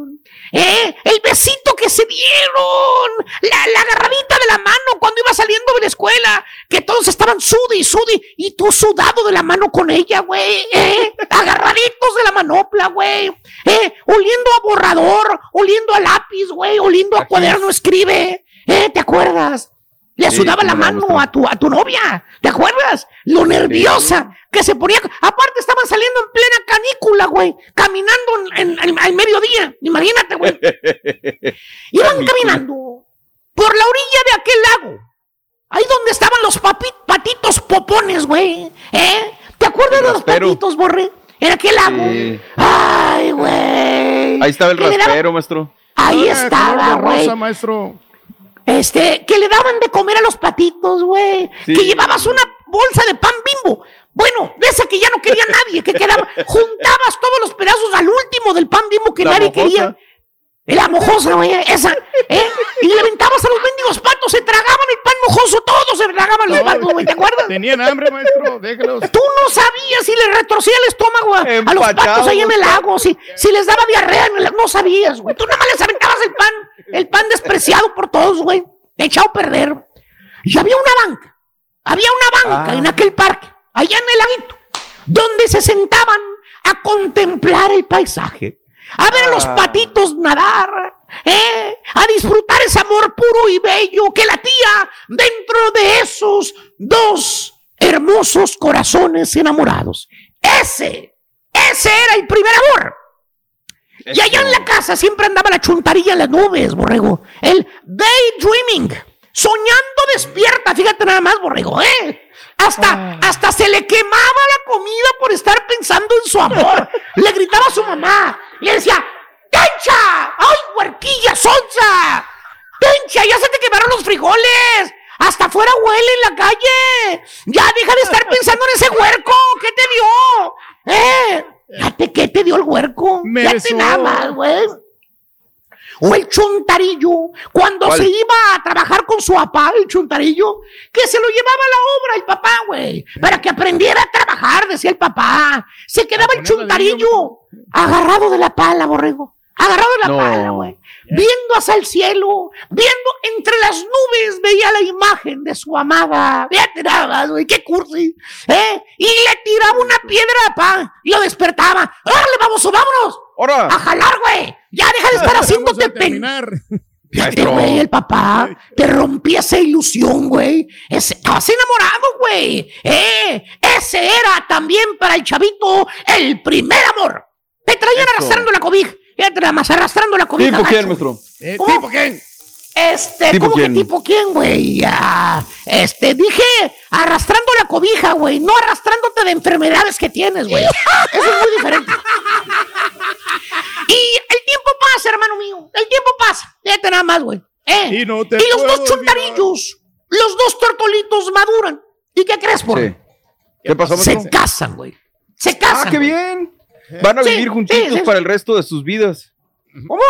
¿Eh? El besito que se dieron, la, la agarradita de la mano cuando iba saliendo de la escuela, que todos estaban sude y sude, y tú sudado de la mano con ella, güey, ¿eh? agarraditos de la manopla, güey, ¿eh? oliendo a borrador, oliendo a lápiz, güey, oliendo a cuaderno escribe, ¿eh? ¿te acuerdas? Le Sí, sudaba la mano a tu, a tu novia, ¿te acuerdas? Lo nerviosa que se ponía. Aparte, estaban saliendo en plena canícula, güey, caminando en, en- al mediodía. Imagínate, güey. Iban caminando por la orilla de aquel lago. Ahí donde estaban los papi- patitos popones, güey. ¿Eh? ¿Te acuerdas de los patitos, Borre? En aquel lago. Sí. Ay, güey. Ahí estaba el raspero, maestro. Ahí Ah, estaba, güey. maestro. Este, que le daban de comer a los patitos, güey. Sí. Que llevabas una bolsa de pan bimbo. Bueno, de esa que ya no quería nadie, que quedaba. Juntabas todos los pedazos al último del pan bimbo que La nadie mojosa. quería. La mojosa, güey, esa. ¿eh? Y le aventabas a los mendigos patos, se tragaban el pan mojoso, todos se tragaban los patos, güey, ¿te acuerdas? Tenían hambre, maestro, déjalos. Tú no sabías si le retorcía el estómago a, a los patos ahí en el lago, si, si les daba diarrea, el no sabías, güey. Tú nada más les aventabas el pan, el pan despreciado por todos, güey, echado a perder. Y había una banca, había una banca Ah. en aquel parque, allá en el laguito, donde se sentaban a contemplar el paisaje, a ver a los Ah. patitos nadar, ¿eh? a disfrutar ese amor puro y bello que latía dentro de esos dos hermosos corazones enamorados. Ese, ese era el primer amor. Y allá en la casa siempre andaba la chuntarilla en las nubes, borrego. El daydreaming. Soñando despierta, fíjate nada más, borrego, ¿eh? Hasta, hasta se le quemaba la comida por estar pensando en su amor. Le gritaba a su mamá. Le decía, ¡Tencha! ¡Ay, huerquilla, sonza! ¡Tencha, ya se te quemaron los frijoles! ¡Hasta afuera huele en la calle! ¡Ya deja de estar pensando en ese huerco! ¿Qué te dio? ¿Eh? ¿qué te dio el huerco? Me Fíjate besó. nada más, güey. O el chuntarillo, cuando ¿Cuál? se iba a trabajar con su papá, el chuntarillo, que se lo llevaba a la obra el papá, güey, para que aprendiera a trabajar, decía el papá. Se quedaba el chuntarillo agarrado de la pala, borrego. Agarrado de la No. pala, güey. Viendo hacia el cielo, viendo entre las nubes, veía la imagen de su amada. Fíjate nada güey, qué cursi. ¿eh? Y le tiraba una piedra a pa y lo despertaba. ¡Órale, vamos, vámonos! ¡Hora! ¡A jalar, güey! Ya deja de estar haciéndote pen... Fíjate, güey, el papá te rompía esa ilusión, güey. Ese- Estabas enamorado, güey. Eh, ese era también para el chavito el primer amor. Te traían Eso. arrastrando la cobija. Nada más, arrastrando la cobija. ¿Tipo quién, maestro? ¿Tipo quién? Este, ¿Tipo ¿cómo quién? que tipo quién, güey? Ah, este, dije arrastrando la cobija, güey, no arrastrándote de enfermedades que tienes, güey. Eso es muy diferente. Y el tiempo pasa, hermano mío. El tiempo pasa. Fíjate nada más, güey. ¿Eh? Y no te Y los dos chuntarillos, los dos tortolitos maduran. ¿Y qué crees, por? Sí. ¿Qué pasó, Se casan, güey. Se casan. Ah, qué bien. Van a Sí, vivir sí, juntitos sí. para el resto de sus vidas. ¿Cómo?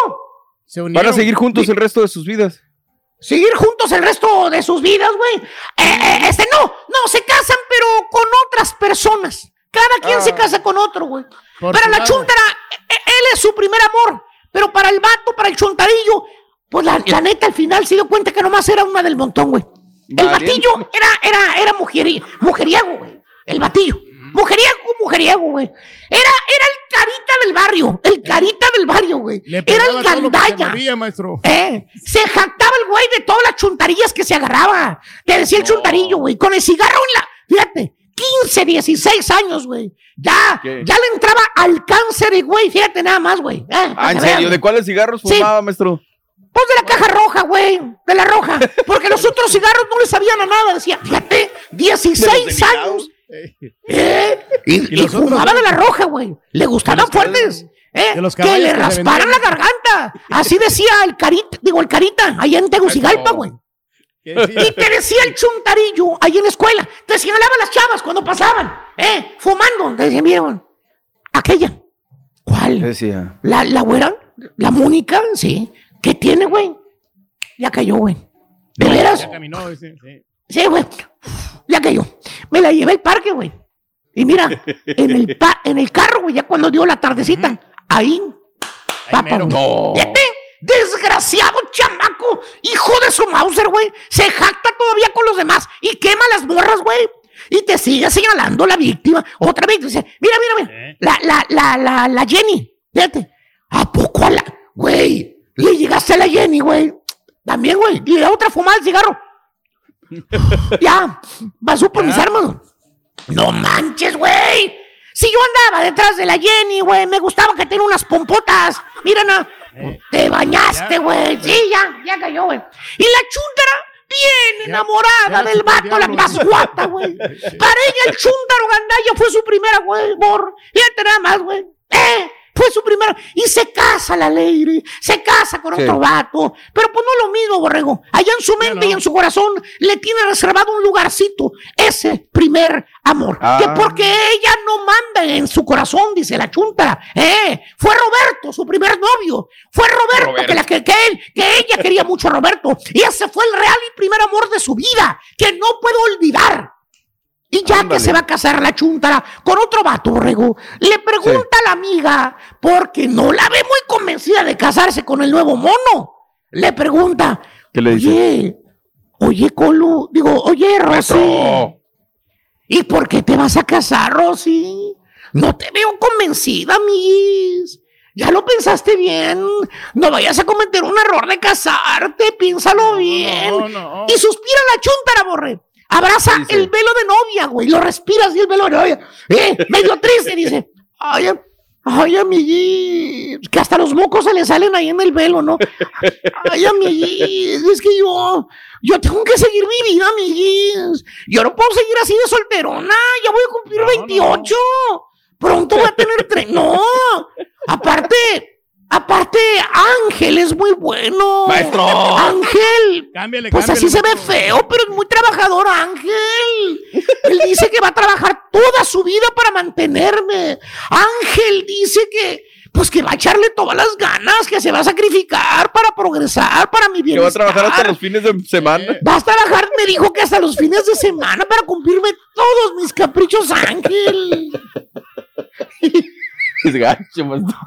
Van a seguir juntos el resto de sus vidas. seguir juntos el resto de sus vidas, güey. Eh, eh, este no, no, se casan, pero con otras personas. Cada quien Ah. se casa con otro, güey. Para la chuntara, eh, él es su primer amor. Pero para el vato, para el chuntarillo, pues la, la neta al final se dio cuenta que nomás era una del montón, güey. El batillo era, era, era mujeri- mujeriego, güey. El batillo. Mujeriego, mujeriego, güey. Era, era el carita del barrio. El carita del barrio, güey. Era el gandalla. movía, maestro. Eh, se jactaba el güey de todas las chuntarillas que se agarraba. Te decía el chuntarillo, güey, con el cigarro en la. Fíjate, 15, 16 años, güey. Ya, ¿Qué? ya le entraba al cáncer, eh, güey. Fíjate nada más, güey. Eh, Ah, ¿en serio? ¿De cuáles cigarros Sí. fumaba, maestro? Pues de la caja roja, güey. De la roja. Porque los otros cigarros no le sabían a nada. Decía, fíjate, 16 años. ¿Eh? Y, y fumaba de la roja, güey. Le gustaban fuertes. ¿eh? de los Que le rasparan la garganta. Así decía el carita, digo, el carita, allá en Tegucigalpa, güey. Y te decía el chuntarillo ahí en la escuela. Te señalaba las chavas cuando pasaban, ¿eh? Fumando. Te decían, vieron, aquella. ¿Cuál? Decía. ¿La, la güera? La Mónica, sí. ¿Qué tiene, güey? Ya cayó, güey. ¿De veras? Ya caminó, sí, sí. Sí, güey. Ya cayó. Me la llevé al parque, güey. Y mira, en el, pa- en el carro, güey, ya cuando dio la tardecita, ahí. Güey. No. Fíjate, desgraciado chamaco, hijo de su Mauser, güey. Se jacta todavía con los demás y quema las morras, güey. Y te sigue señalando la víctima. Otra vez dice, mira, mira, mira. La, la, la, la, la Jenny. Fíjate. ¿A poco a la. Güey, le llegaste a la Jenny, güey. También, güey. Y la otra fumada el cigarro. ya, pasó por mis armas. No manches, güey. Si yo andaba detrás de la Jenny, güey, me gustaba que tenía unas pompotas. Mira, no. Te bañaste, güey. Sí, ya, ya cayó, güey. Y la chúntara, bien enamorada del vato, la más guapa, güey. Para ella, el chúntaro gandalla fue su primera, güey. Fíjate nada más, güey. Eh, fue su primera. Y se casa la lady. Se casa con Sí. otro vato. Pero pues no es lo mismo, borrego. Allá en su mente y en su corazón le tiene reservado un lugarcito. Ese primer amor. Ah. Que porque ella no manda en su corazón, dice la chunta. Eh, fue Roberto, su primer novio. Fue Roberto, Roberto. Que, la, que, que él, que ella quería mucho a Roberto. Y ese fue el real y primer amor de su vida. Que no puedo olvidar. Y ya que se va a casar la chuntara con otro vato, borrego, le pregunta a la amiga, porque no la ve muy convencida de casarse con el nuevo mono. Le pregunta, ¿Qué le dice? oye, oye, Colu, digo, oye, Rosy. ¿y por qué te vas a casar, Rosy? No te veo convencida, mis. Ya lo pensaste bien. No vayas a cometer un error de casarte. Piénsalo bien. Y suspira la chuntara, borre. Abraza el velo de novia, güey. Lo respiras y el velo de novia. Eh, medio triste, dice. Ay, ay, amiguis. Que hasta los mocos se le salen ahí en el velo, ¿no? Ay, amiguis. Es que yo, yo tengo que seguir mi vida, amiguis. Yo no puedo seguir así de solterona. Ya voy a cumplir 28. Pronto voy a tener tres. No. Aparte, aparte, Ángel es muy bueno. Maestro. Ángel. Cámbiale, Pues así se ve feo, pero es muy trabajador, Ángel. Él dice que va a trabajar toda su vida para mantenerme. Ángel dice que, pues que va a echarle todas las ganas, que se va a sacrificar para progresar, para mi Que va a bienestar. trabajar hasta los fines de semana. Vas a trabajar, me dijo que hasta los fines de semana para cumplirme todos mis caprichos, Ángel. Es gacho, maestro.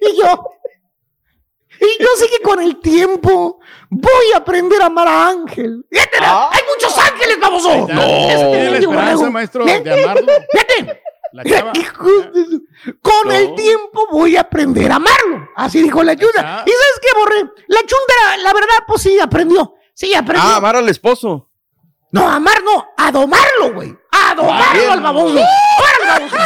Y yo, y yo sé que con el tiempo voy a aprender a amar a Ángel. Fíjate, hay muchos ángeles, baboso. Esa tiene la esperanza, maestro, de amarlo. Fíjate. La chava. Con el tiempo voy a aprender a amarlo. Así dijo la ayuda. ¿Y sabes qué, Borre? La chunda, la verdad, pues sí, aprendió. Sí, aprendió. Ah, amar al esposo. No, amar no, a domarlo, güey. A domarlo al baboso. Baboso.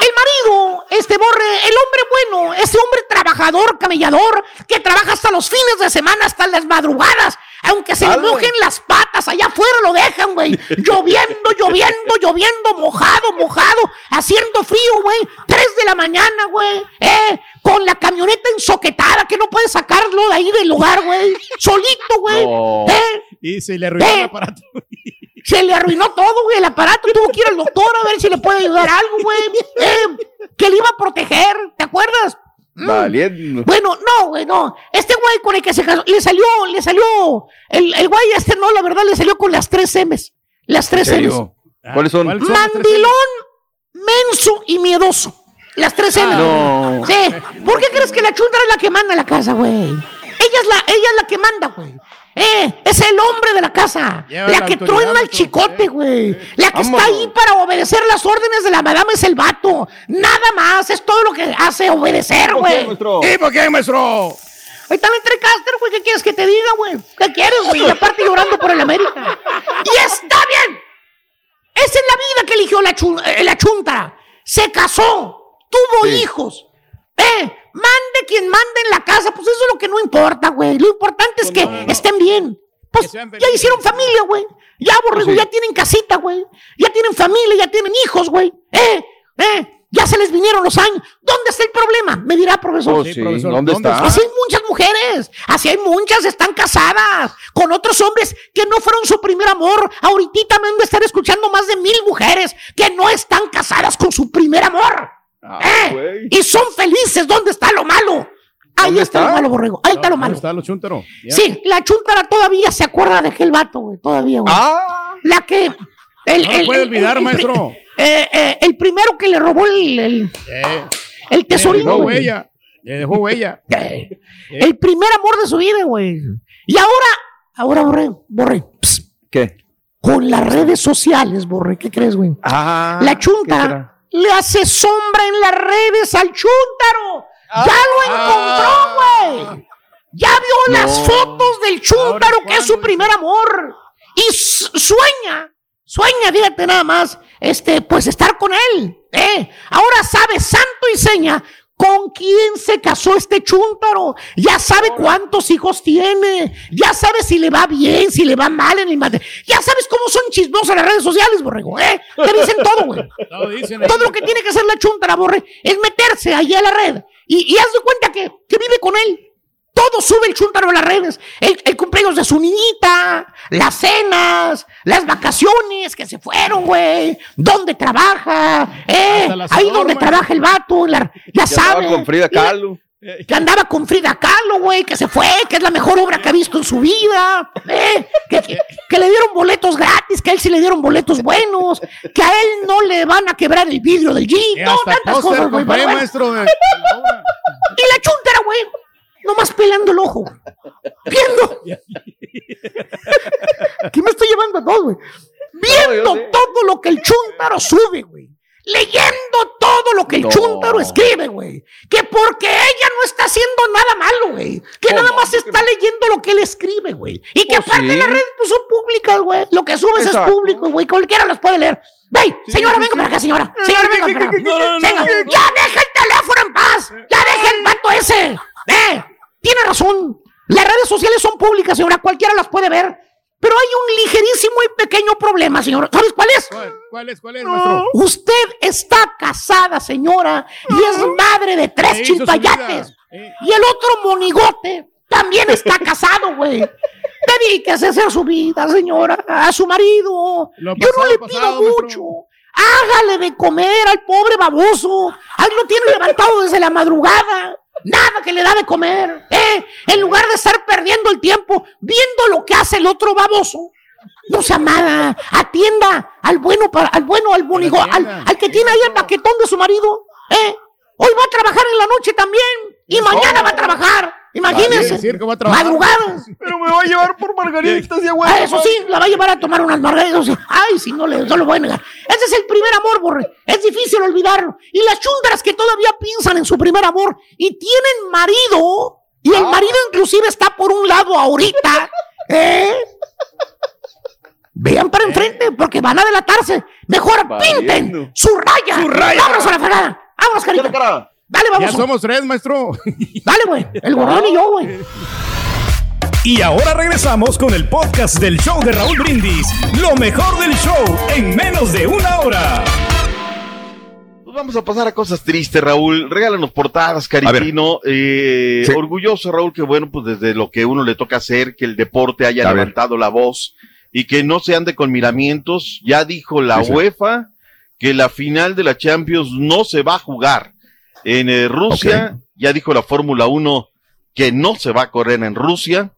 El marido, este borre, el hombre bueno, ese hombre trabajador, camellador, que trabaja hasta los fines de semana, hasta las madrugadas, aunque se le mojen las patas, allá afuera lo dejan, güey. Lloviendo, lloviendo, lloviendo, mojado, mojado, haciendo frío, güey. Tres de la mañana, güey. Eh, con la camioneta ensoquetada que no puede sacarlo de ahí del lugar, güey. Solito, güey. No. Eh, Y se le arruinó Eh. el aparato. se le arruinó todo, güey, el aparato. Tuvo que ir al doctor a ver si le puede ayudar algo, güey. Eh, que le iba a proteger, ¿te acuerdas? Mm. Valiendo. Bueno, no, güey, no. Este güey con el que se casó, le salió, le salió. El, el güey este no, la verdad, le salió con las tres M's. Las tres ¿En M's. serio? ¿Cuáles son? Mandilón, menso y miedoso. Las tres M's. No. Sí. ¿Por qué crees que la chundra es la que manda la casa, güey? Ella es la, ella es la que manda, güey. Eh, es el hombre de la casa. Lleva la la que truena el chicote, güey. La que está ahí para obedecer las órdenes de la madame es el vato. Nada más, es todo lo que hace obedecer, ¿Por güey. ¿Y por qué, maestro? Ahí está el entrecaster, güey. ¿Qué quieres que te diga, güey? ¿Qué quieres, güey? Y aparte llorando por el América. Y está bien. Esa es la vida que eligió la, chun- eh, la chunta. Se casó, tuvo hijos. Eh, mande quien mande en la casa, pues eso es lo que no importa, güey. Lo importante es que estén bien. Pues ya hicieron familia, güey. Ya, borrego, ya tienen casita, güey. Ya tienen familia, ya tienen hijos, güey. Eh, eh, ya se les vinieron los años. ¿Dónde está el problema? Me dirá, profesor. Oh, sí, ¿dónde está? Así hay muchas mujeres, así hay muchas, están casadas con otros hombres que no fueron su primer amor. Ahorita me han de estar escuchando más de mil mujeres que no están casadas con su primer amor. Ah, ¿Eh? Y son felices. ¿Dónde está lo malo? ahí ¿Dónde está, lo malo, borrego. Ahí está lo ¿Dónde malo. está los chúntaros? Ya. Sí, la chuntara todavía se acuerda de aquel vato, güey. Todavía, güey. Ah, La que. El, No lo puede olvidar, el- el- maestro. eh, eh, el primero que le robó el, el, Eh, el le tesorito. dejó güey. huella. Le dejó huella. Eh, El primer amor de su vida, güey. Y ahora, ahora, borré, borré. ¿Qué? con las redes sociales, borré. ¿Qué crees, güey? Ah, La ¿qué chunta? Le hace sombra en las redes al chúntaro. Ah. ¡Ya lo encontró, güey! Ya vio las fotos del chúntaro que es su primer amor. Y sueña, sueña, fíjate nada más, este, pues estar con él. ¿eh? Ahora sabe santo y seña con quién se casó este chúntaro. Ya sabe cuántos hijos tiene. Ya sabe si le va bien, si le va mal en el mate. Ya sabes cómo son chismosos las redes sociales, borrego. ¿eh? Te dicen todo, güey. Todo lo que tiene que hacer la chuntara, borre, es meterse ahí a la red. Y, y haz de cuenta que, que vive con él. Todo sube el chuntaro a las redes. El, el cumpleaños de su niñita, las cenas, las vacaciones que se fueron, güey. ¿Dónde trabaja? Eh, ahí donde trabaja el vato. la- estaba sabe. con Frida Kahlo. Que andaba con Frida Kahlo, güey, que se fue, que es la mejor obra que ha visto en su vida, eh, que, que- que le dieron boletos gratis, que a él sí le dieron boletos buenos, que a él no le van a quebrar el vidrio del jeep, Eh, no, tantas cosas, güey. bueno. la. Y la chuntera, güey, nomás pelando el ojo, viendo. ¿Qué me estoy llevando a todo, güey? Viendo No, todo lo que el chuntaro sube, güey. Leyendo todo lo que el No. chuntaro escribe, güey. Que porque ella no está haciendo nada malo, güey. Que nada más está leyendo lo que él escribe, güey. Y que Pues aparte sí. las redes pues, son públicas, güey. Lo que subes es público, güey. Cualquiera las puede leer. Ve, señora, venga para acá, señora. Señora, venga para acá. Venga, ya deja el teléfono en paz. Ya deja el vato ese. Eh, tiene razón. Las redes sociales son públicas, señora. Cualquiera las puede ver. Pero hay un ligerísimo y pequeño problema, señora. ¿Sabes cuál es? ¿Cuál, cuál es, cuál es, maestro? Usted está casada, señora, y es madre de tres chilpayates. Eh, Y el otro monigote también está casado, güey. Dedíquese a hacer su vida, señora, a su marido. Lo Yo no le pasado, pido maestro. Hágale de comer al pobre baboso. Ahí lo tiene levantado desde la madrugada. Nada que le da de comer. ¿eh? En lugar de estar perdiendo el tiempo viendo lo que hace el otro baboso. No se amada. Atienda al bueno, para, al bueno, al bonigo, al, al que tiene ahí el paquetón de su marido. ¿eh? Hoy va a trabajar en la noche también. Y mañana va a trabajar. Imagínense. decir que va a trabajar. Madrugadas. Pero me va a llevar por margaritas y agua. Ah, eso sí, la va a llevar a tomar unas margaritas. Ay, si no le, no lo voy a negar. Ese es el primer amor, Borre. Es difícil olvidarlo. Y las chundaras que todavía piensan en su primer amor y tienen marido, y el marido inclusive está por un lado ahorita, ¿eh? Vean para enfrente, porque van a delatarse. Mejor Valiendo. pinten su raya. Su raya. Vámonos a la fregada. Vámonos, carita. Dale, Ya vamos. somos tres, maestro. Dale, güey. El gorrón y yo, güey. Y ahora regresamos con el podcast del show de Raúl Brindis. Lo mejor del show en menos de una hora. Pues vamos a pasar a cosas tristes, Raúl. Regálanos portadas, Caritino. Eh, Sí. Orgulloso, Raúl, que bueno, pues desde lo que uno le toca hacer, que el deporte haya A ver. levantado la voz y que no se ande con miramientos. Ya dijo la Sí, sí. UEFA que la final de la Champions no se va a jugar en eh, Rusia. Ya dijo la Fórmula 1 que no se va a correr en Rusia.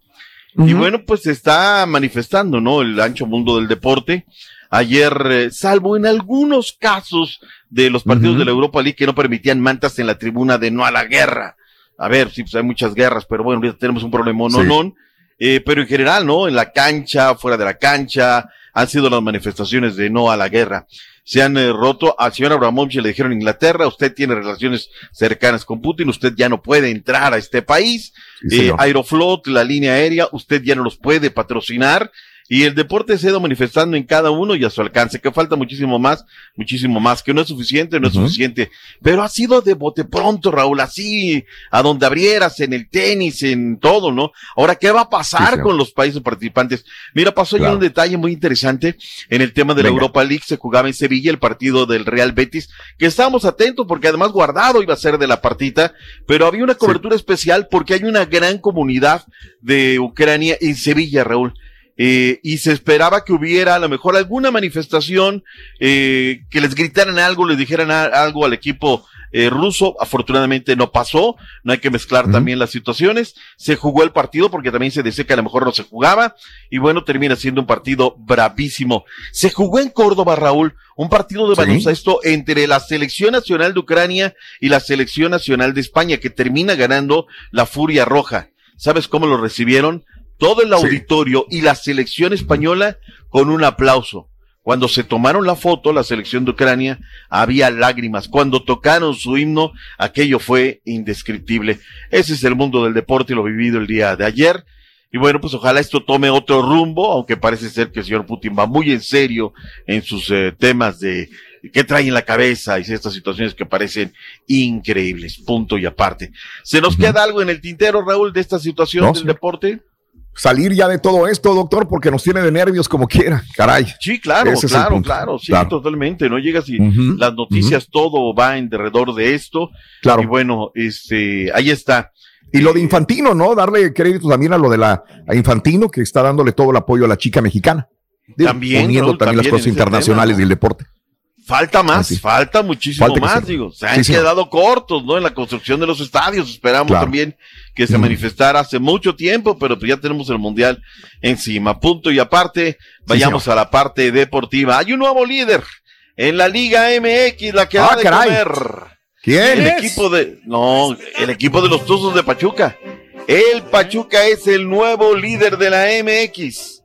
Y bueno, pues se está manifestando, ¿no? El ancho mundo del deporte. Ayer, eh, salvo en algunos casos de los partidos de la Europa League que no permitían mantas en la tribuna de no a la guerra. A ver, sí, pues hay muchas guerras, pero bueno, ahorita tenemos un problema, no, Sí. no. Eh, pero en general, ¿no? En la cancha, fuera de la cancha, han sido las manifestaciones de no a la guerra. Se han eh, roto. Al señor Abramovich le dijeron Inglaterra, usted tiene relaciones cercanas con Putin, usted ya no puede entrar a este país. Sí, Eh. Aeroflot, la línea aérea, usted ya no los puede patrocinar. Y el deporte se ha ido manifestando en cada uno y a su alcance, que falta muchísimo más, muchísimo más, que no es suficiente, no es suficiente. Pero ha sido de bote pronto, Raúl, así, a donde abrieras, en el tenis, en todo, ¿no? Ahora, ¿qué va a Sí, pasar con los países participantes? Mira, pasó ya un detalle muy interesante en el tema de la Venga. Europa League, se jugaba en Sevilla el partido del Real Betis, que estábamos atentos porque además guardado iba a ser de la partita, pero había una cobertura especial porque hay una gran comunidad de Ucrania en Sevilla, Raúl. Eh, y se esperaba que hubiera a lo mejor alguna manifestación, eh, que les gritaran algo, les dijeran a- algo al equipo eh, ruso. Afortunadamente no pasó, no hay que mezclar también las situaciones. Se jugó el partido porque también se decía que a lo mejor no se jugaba y bueno, termina siendo un partido bravísimo. Se jugó en Córdoba, Raúl, un partido de Sí. baloncesto entre la selección nacional de Ucrania y la selección nacional de España que termina ganando la Furia Roja. ¿Sabes cómo lo recibieron? Todo el auditorio y la selección española con un aplauso. Cuando se tomaron la foto, la selección de Ucrania, había lágrimas. Cuando tocaron su himno, aquello fue indescriptible. Ese es el mundo del deporte y lo vivido el día de ayer. Y bueno, pues ojalá esto tome otro rumbo, aunque parece ser que el señor Putin va muy en serio en sus eh, temas de qué trae en la cabeza y estas situaciones que parecen increíbles. Punto y aparte. ¿Se nos queda algo en el tintero, Raúl, de esta situación No, del deporte? Salir ya de todo esto, doctor, porque nos tiene de nervios como quiera. Caray. Sí, claro, Ese claro, claro, sí, Claro. totalmente. No llegas y las noticias, todo va en derredor de esto. Claro. Y bueno, este, ahí está. Y lo de Infantino, ¿no? Darle crédito también a lo de la a Infantino, que está dándole todo el apoyo a la chica mexicana. Digo, También, Poniendo Raúl, también, las cosas internacionales tema, ¿no? del deporte. Falta más, Así. falta muchísimo Falta más, digo. Se han Sí, quedado cortos, ¿no? En la construcción de los estadios. Esperamos Claro. también que se Mm. manifestara hace mucho tiempo, pero pues ya tenemos el Mundial encima. Punto y aparte, vayamos a la parte deportiva. Hay un nuevo líder en la Liga MX, la que Ah, de caray. comer. ¿Quién El es? equipo de, no, el equipo de los Tuzos de Pachuca. El Pachuca es el nuevo líder de la MX.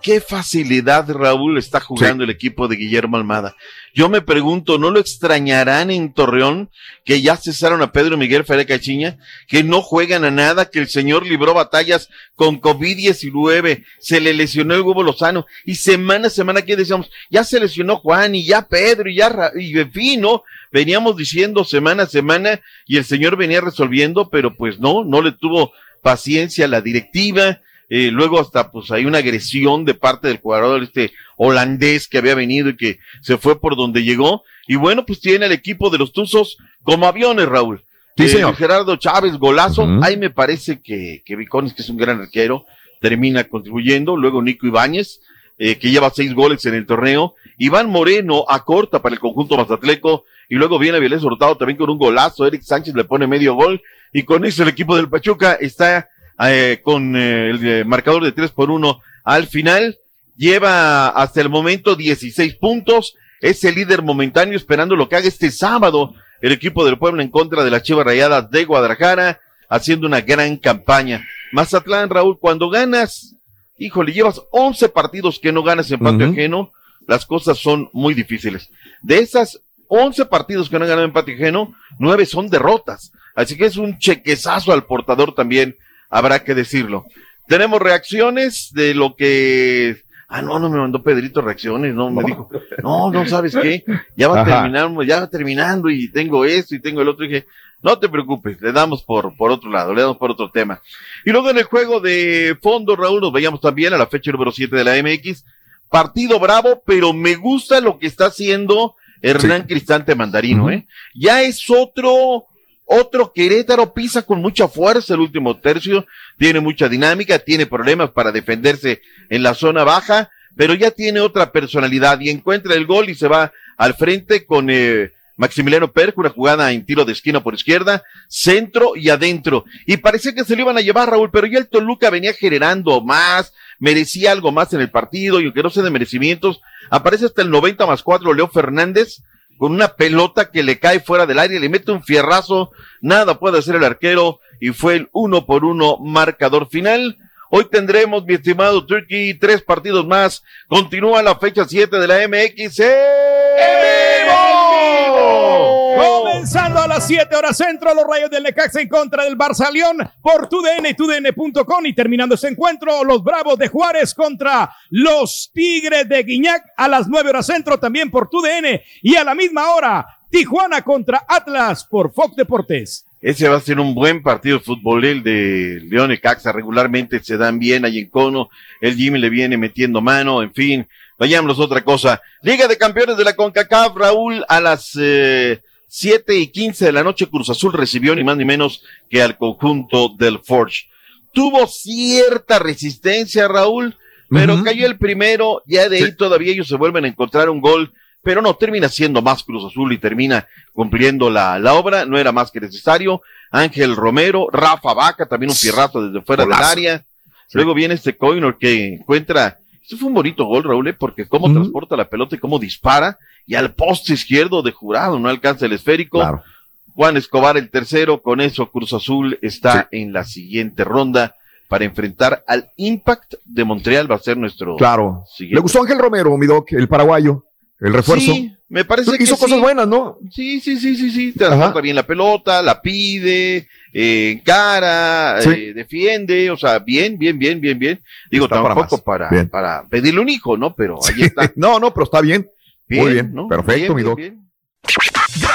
Qué facilidad, Raúl, está jugando el equipo de Guillermo Almada. Yo me pregunto, ¿no lo extrañarán en Torreón que ya cesaron a Pedro Miguel Ferrer Cachiña? Que no juegan a nada, que el señor libró batallas con COVID-19, se le lesionó el huevo Lozano y semana a semana que decíamos, ya se lesionó Juan y ya Pedro y ya, y en fin, ¿no? Veníamos diciendo semana a semana y el señor venía resolviendo, pero pues no, no le tuvo paciencia la directiva. Eh, luego hasta pues hay una agresión de parte del jugador este holandés que había venido y que se fue por donde llegó. Y bueno, pues tiene el equipo de los Tuzos como aviones, Raúl. Sí, Eh, señor. Gerardo Chávez, golazo. Ahí me parece que, que Vicones, que es un gran arquero, termina contribuyendo. Luego Nico Ibáñez, eh, que lleva seis goles en el torneo. Iván Moreno acorta para el conjunto mazatleco. Y luego viene Vélez Hurtado también con un golazo. Eric Sánchez le pone medio gol. Y con eso el equipo del Pachuca está eh, con eh, el eh, marcador de 3 por 1 al final. Lleva hasta el momento 16 puntos. Es el líder momentáneo esperando lo que haga este sábado el equipo del pueblo en contra de las Chivas Rayadas de Guadalajara, haciendo una gran campaña. Mazatlán, Raúl, cuando ganas, híjole, llevas 11 partidos que no ganas en patio ajeno, las cosas son muy difíciles. De esas 11 partidos que no han ganado en patio ajeno, 9 son derrotas. Así que es un chequezazo al portador también, habrá que decirlo. Tenemos reacciones de lo que... Ah, no, no me mandó Pedrito reacciones, no, me dijo, no, no, ¿sabes qué? Ya va terminar, ya va terminando y tengo esto y tengo el otro. Y dije, no te preocupes, le damos por, por otro lado, le damos por otro tema. Y luego en el juego de fondo, Raúl, nos veíamos también a la fecha número 7 de la MX. Partido bravo, pero me gusta lo que está haciendo Hernán Cristante Mandarino. ¿eh? Ya es otro, otro Querétaro pisa con mucha fuerza el último tercio, tiene mucha dinámica, tiene problemas para defenderse en la zona baja, pero ya tiene otra personalidad y encuentra el gol y se va al frente con eh, Maximiliano Perco, una jugada en tiro de esquina por izquierda, centro y adentro. Y parecía que se lo iban a llevar, Raúl, pero ya el Toluca venía generando más, merecía algo más en el partido y aunque no sea de merecimientos, aparece hasta el 90 más 4 Leo Fernández con una pelota que le cae fuera del aire, le mete un fierrazo, nada puede hacer el arquero y fue el uno por uno marcador final. Hoy tendremos, mi estimado Turkey, tres partidos más. Continúa la fecha 7 de la MX. A las 7 horas centro, los rayos del Necaxa en contra del Barça León por TUDN, TUDN.com y terminando ese encuentro, los Bravos de Juárez contra los Tigres de Guiñac a las 9 horas centro también por TUDN y a la misma hora, Tijuana contra Atlas por Fox Deportes. Ese va a ser un buen partido fútbol, el de León y Caxa. Regularmente se dan bien ahí en Cono. El Jimmy le viene metiendo mano, en fin. Vayámonos a otra cosa. Liga de Campeones de la CONCACAF, Raúl, a las eh, 7 y 15 de la noche, Cruz Azul recibió ni más ni menos que al conjunto del Forge. Tuvo cierta resistencia, Raúl, Pero cayó el primero, ya de ahí todavía ellos se vuelven a encontrar un gol, pero no, termina siendo más Cruz Azul y termina cumpliendo la, la obra, no era más que necesario. Ángel Romero, Rafa Vaca, también un fierrazo desde fuera del área. Luego viene este Coinor que encuentra, esto fue un bonito gol, Raúl, ¿eh? porque cómo transporta la pelota y cómo dispara, y al poste izquierdo de jurado, no alcanza el esférico. Claro. Juan Escobar el tercero, con eso Cruz Azul está en la siguiente ronda para enfrentar al Impact de Montreal, va a ser nuestro Claro. siguiente. Le gustó Ángel Romero, mi doc, el paraguayo, el refuerzo. Sí, me parece que Hizo cosas sí. buenas, ¿no? Sí, sí, sí, sí, sí, transporta bien la pelota, la pide, eh, encara, Sí. eh, defiende, o sea, bien, bien, bien, bien, bien. Digo, Está para tampoco para, Bien. para, pedirle un hijo, ¿no? Pero ahí está. no, no, pero está bien. Muy Bien. Perfecto, Bien, mi doc. bien.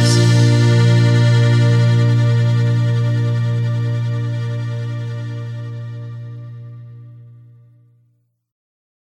eyes.